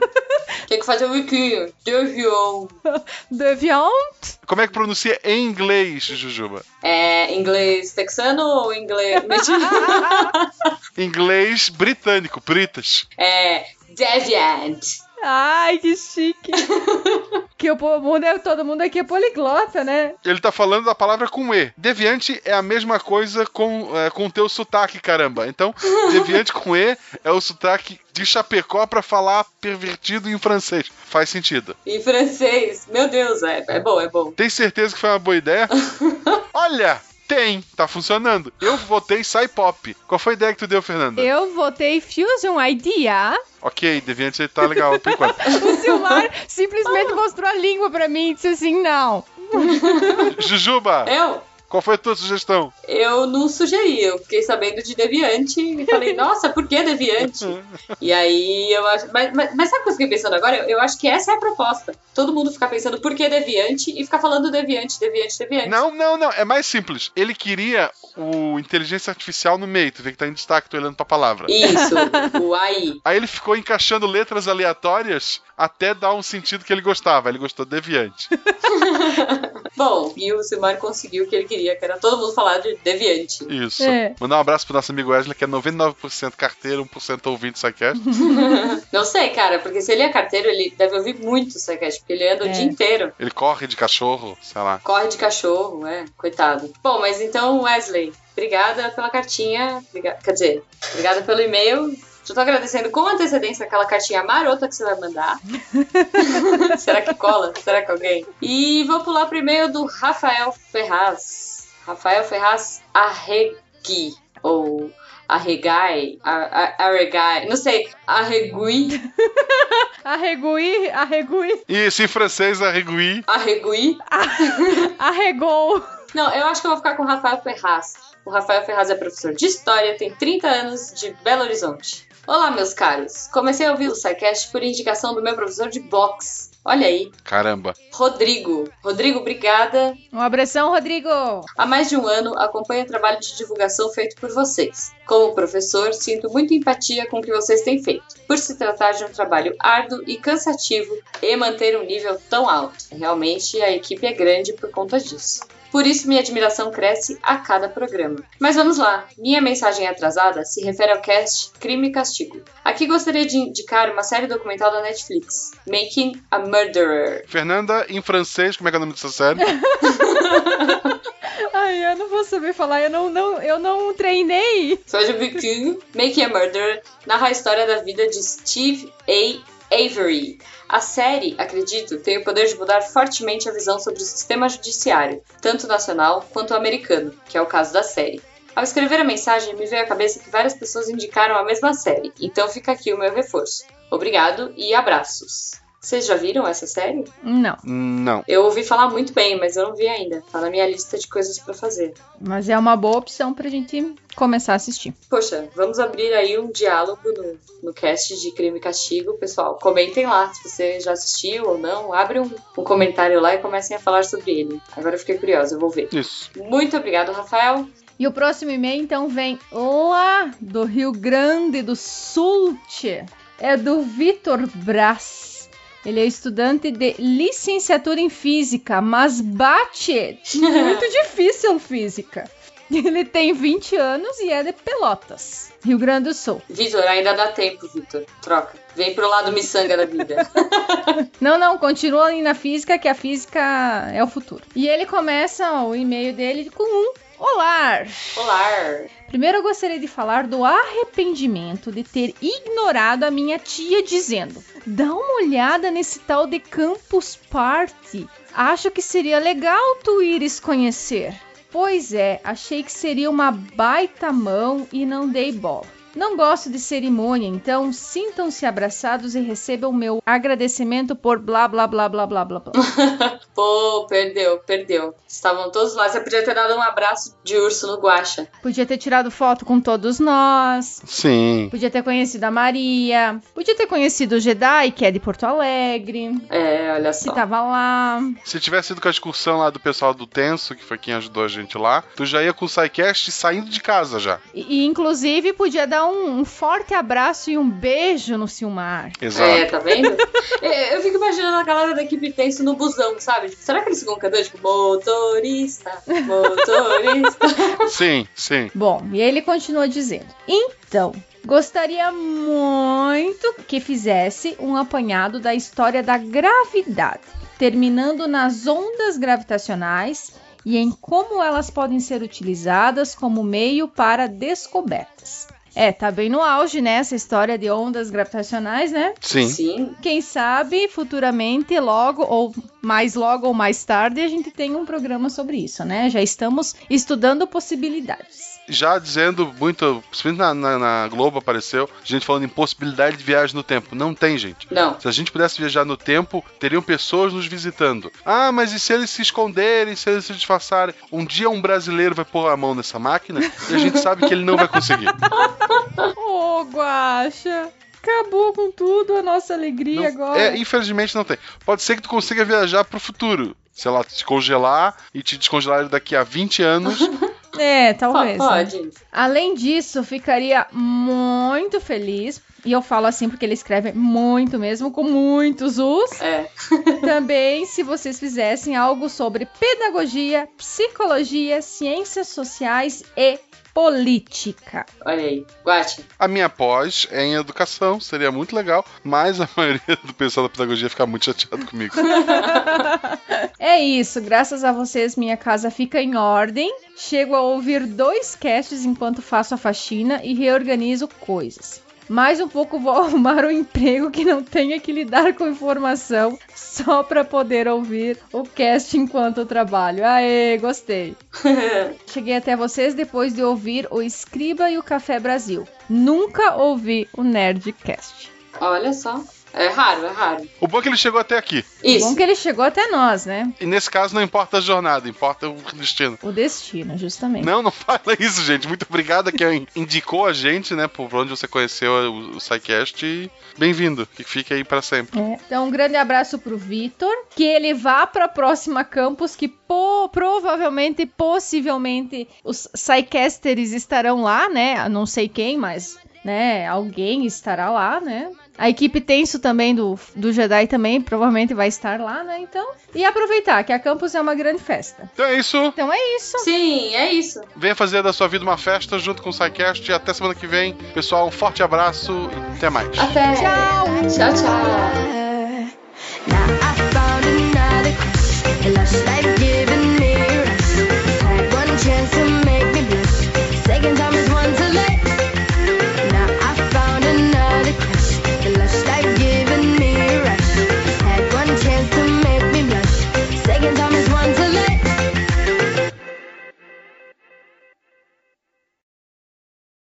Tem que fazer o wiki. Deviou. Deviant? Como é que pronuncia em inglês, Jujuba? É inglês texano ou inglês. Inglês britânico, Britas. é. Deviant. Ai, que chique. que o mundo é, todo mundo aqui é poliglota, né? Ele tá falando da palavra com E. Deviante é a mesma coisa com é, com o teu sotaque, caramba. Então, deviante com E é o sotaque de Chapecó pra falar pervertido em francês. Faz sentido. Em francês. Meu Deus, é, é bom, é bom. Tem certeza que foi uma boa ideia? Olha, tem, tá funcionando. Eu votei Sai Pop. Qual foi a ideia que tu deu, Fernanda? Eu votei Fusion Idea. Ok, Deviante tá legal por enquanto. O Silmar simplesmente mostrou a língua pra mim e disse assim: não. Jujuba, Eu? Qual foi a tua sugestão? Eu não sugeri, eu fiquei sabendo de Deviante e falei, nossa, por que Deviante? E aí eu acho. Mas, mas, mas sabe o que eu fiquei pensando agora? Eu, eu acho que essa é a proposta. Todo mundo ficar pensando por que Deviante e ficar falando Deviante, Deviante, Deviante. Não, não, não. É mais simples. Ele queria o inteligência artificial no meio. Tu vê que tá em destaque, tô olhando pra palavra. Isso, o AI. Aí ele ficou encaixando letras aleatórias até dar um sentido que ele gostava. Ele gostou deviante. Bom, e o Silmar conseguiu o que ele queria, que era todo mundo falar de Deviante. Isso. É. Mandar um abraço pro nosso amigo Wesley, que é 99% carteiro, 1% ouvinte SciCast. Não sei, cara, porque se ele é carteiro, ele deve ouvir muito o Psycast, porque ele anda o É. dia inteiro. Ele corre de cachorro, sei lá. Corre de cachorro, é, coitado. Bom, mas então, Wesley, obrigada pela cartinha. Quer dizer, obrigada pelo e-mail. Já tô agradecendo com antecedência aquela cartinha marota que você vai mandar. Será que cola? Será que alguém? E vou pular pro e-mail do Rafael Ferraz. Rafael Ferraz Arregui. Ou Arregai. Ar- Ar- Arregai. Não sei. Arregui. Arregui, arregui, Isso, em francês, arregui. Arregui. arregou. Não, eu acho que eu vou ficar com o Rafael Ferraz. O Rafael Ferraz é professor de História, tem 30 anos de Belo Horizonte. Olá, meus caros. Comecei a ouvir o SciCast por indicação do meu professor de boxe. Olha aí, Caramba. Rodrigo. Rodrigo, obrigada. Um abração, Rodrigo. Há mais de um ano acompanho o trabalho de divulgação feito por vocês. Como professor, sinto muita empatia com o que vocês têm feito, por se tratar de um trabalho árduo e cansativo e manter um nível tão alto. Realmente, a equipe é grande por conta disso. Por isso, minha admiração cresce a cada programa. Mas vamos lá, minha mensagem atrasada se refere ao cast Crime e Castigo. Aqui gostaria de indicar uma série documental da Netflix, Making a Murderer. Fernanda, em francês, como é que é o nome dessa série? Ai, eu não vou saber falar, eu não, não, eu não treinei. De biquinho. Making a Murderer narra a história da vida de Steve A. Avery. A série, acredito, tem o poder de mudar fortemente a visão sobre o sistema judiciário, tanto nacional quanto americano, que é o caso da série. Ao escrever a mensagem, me veio à cabeça que várias pessoas indicaram a mesma série, então fica aqui o meu reforço. Obrigado e abraços. Vocês já viram essa série? Não. Não. Eu ouvi falar muito bem, mas eu não vi ainda. Tá na minha lista de coisas pra fazer. Mas é uma boa opção pra gente começar a assistir. Poxa, vamos abrir aí um diálogo no, no cast de Crime e Castigo. Pessoal, comentem lá se você já assistiu ou não. Abre um, um comentário lá e comecem a falar sobre ele. Agora eu fiquei curiosa, eu vou ver. Isso. Muito obrigado, Rafael. E o próximo e-mail, então, vem lá do Rio Grande do Sul. tchê. É do Vitor Brás. Ele é estudante de licenciatura em física, mas bate muito difícil física. Ele tem 20 anos e é de Pelotas, Rio Grande do Sul. Vitor, ainda dá tempo, Vitor. Troca. Vem pro lado miçanga da vida. Não, não, continua ali na física, que a física é o futuro. E ele começa o e-mail dele com um Olá! Olá! Primeiro eu gostaria de falar do arrependimento de ter ignorado a minha tia dizendo: dá uma olhada nesse tal de Campus Party. Acho que seria legal tu ires conhecer. Pois é, achei que seria uma baita mão e não dei bola. Não gosto de cerimônia, então sintam-se abraçados e recebam meu agradecimento por blá blá blá blá blá blá. blá. Pô, perdeu, perdeu. Estavam todos lá. Você podia ter dado um abraço de urso no guacha. Podia ter tirado foto com todos nós. Sim. Podia ter conhecido a Maria. Podia ter conhecido o Jedi, que é de Porto Alegre. É, olha Que só. tava lá. Se tivesse ido com a excursão lá do pessoal do Tenso, que foi quem ajudou a gente lá, tu já ia com o SciCast saindo de casa já. E, e, inclusive podia dar um, um forte abraço e um beijo no Silmar. Exato. É, tá vendo? É, Eu fico imaginando a galera da equipe tenso no busão, sabe? Tipo, será que eles ficam cantando, tipo, motorista, motorista? Sim, sim. Bom, e ele continua dizendo: Então, gostaria muito que fizesse um apanhado da história da gravidade, terminando nas ondas gravitacionais e em como elas podem ser utilizadas como meio para descobertas. É, tá bem no auge, né? Essa história de ondas gravitacionais, né? Sim. Sim. Quem sabe futuramente, logo ou mais logo ou mais tarde, a gente tem um programa sobre isso, né? Já estamos estudando possibilidades. Já dizendo muito, principalmente na, na, na Globo apareceu, gente falando em possibilidade de viagem no tempo. Não tem, gente. Não. Se a gente pudesse viajar no tempo, teriam pessoas nos visitando. Ah, mas e se eles se esconderem, se eles se disfarçarem? Um dia um brasileiro vai pôr a mão nessa máquina e a gente sabe que ele não vai conseguir. Ô, Guaxa! Acabou com tudo a nossa alegria agora. É, infelizmente não tem. Pode ser que tu consiga viajar pro futuro. Sei lá, te congelar e te descongelar daqui a 20 anos. É, talvez. Né? Pode. Além disso, ficaria muito feliz. E eu falo assim porque ele escreve muito mesmo, com muitos us. É. Também se vocês fizessem algo sobre pedagogia, psicologia, ciências sociais e política. Olha aí. Guache. A minha pós é em educação, seria muito legal, mas a maioria do pessoal da pedagogia fica muito chateado comigo. É isso, graças a vocês minha casa fica em ordem. Chego a ouvir dois casts enquanto faço a faxina e reorganizo coisas. Mais um pouco vou arrumar um emprego que não tenha que lidar com informação só para poder ouvir o cast enquanto eu trabalho. Aê, gostei. Cheguei até vocês depois de ouvir o Escriba e o Café Brasil. Nunca ouvi o Nerdcast. Olha só. É raro, é raro. O bom é que ele chegou até aqui. Isso. Bom que ele chegou até nós, né? E nesse caso não importa a jornada, importa o destino. O destino, justamente. Não, não fala isso, gente. Muito obrigado a quem indicou a gente, né, por onde você conheceu o, o SciCast e bem-vindo. Que fique aí pra sempre. É. Então, um grande abraço pro Vitor. Que ele vá pra próxima campus, que po- provavelmente, possivelmente, os Psycasters estarão lá, né? Não sei quem, mas, né? Alguém estará lá, né? A equipe Tenso também do, do Jedi também provavelmente vai estar lá, né? Então, e aproveitar que a campus é uma grande festa. Então é isso. Então é isso. Sim, é isso. Venha fazer da sua vida uma festa junto com o SciCast e até semana que vem. Pessoal, um forte abraço e até mais. Até. Tchau. Tchau, tchau.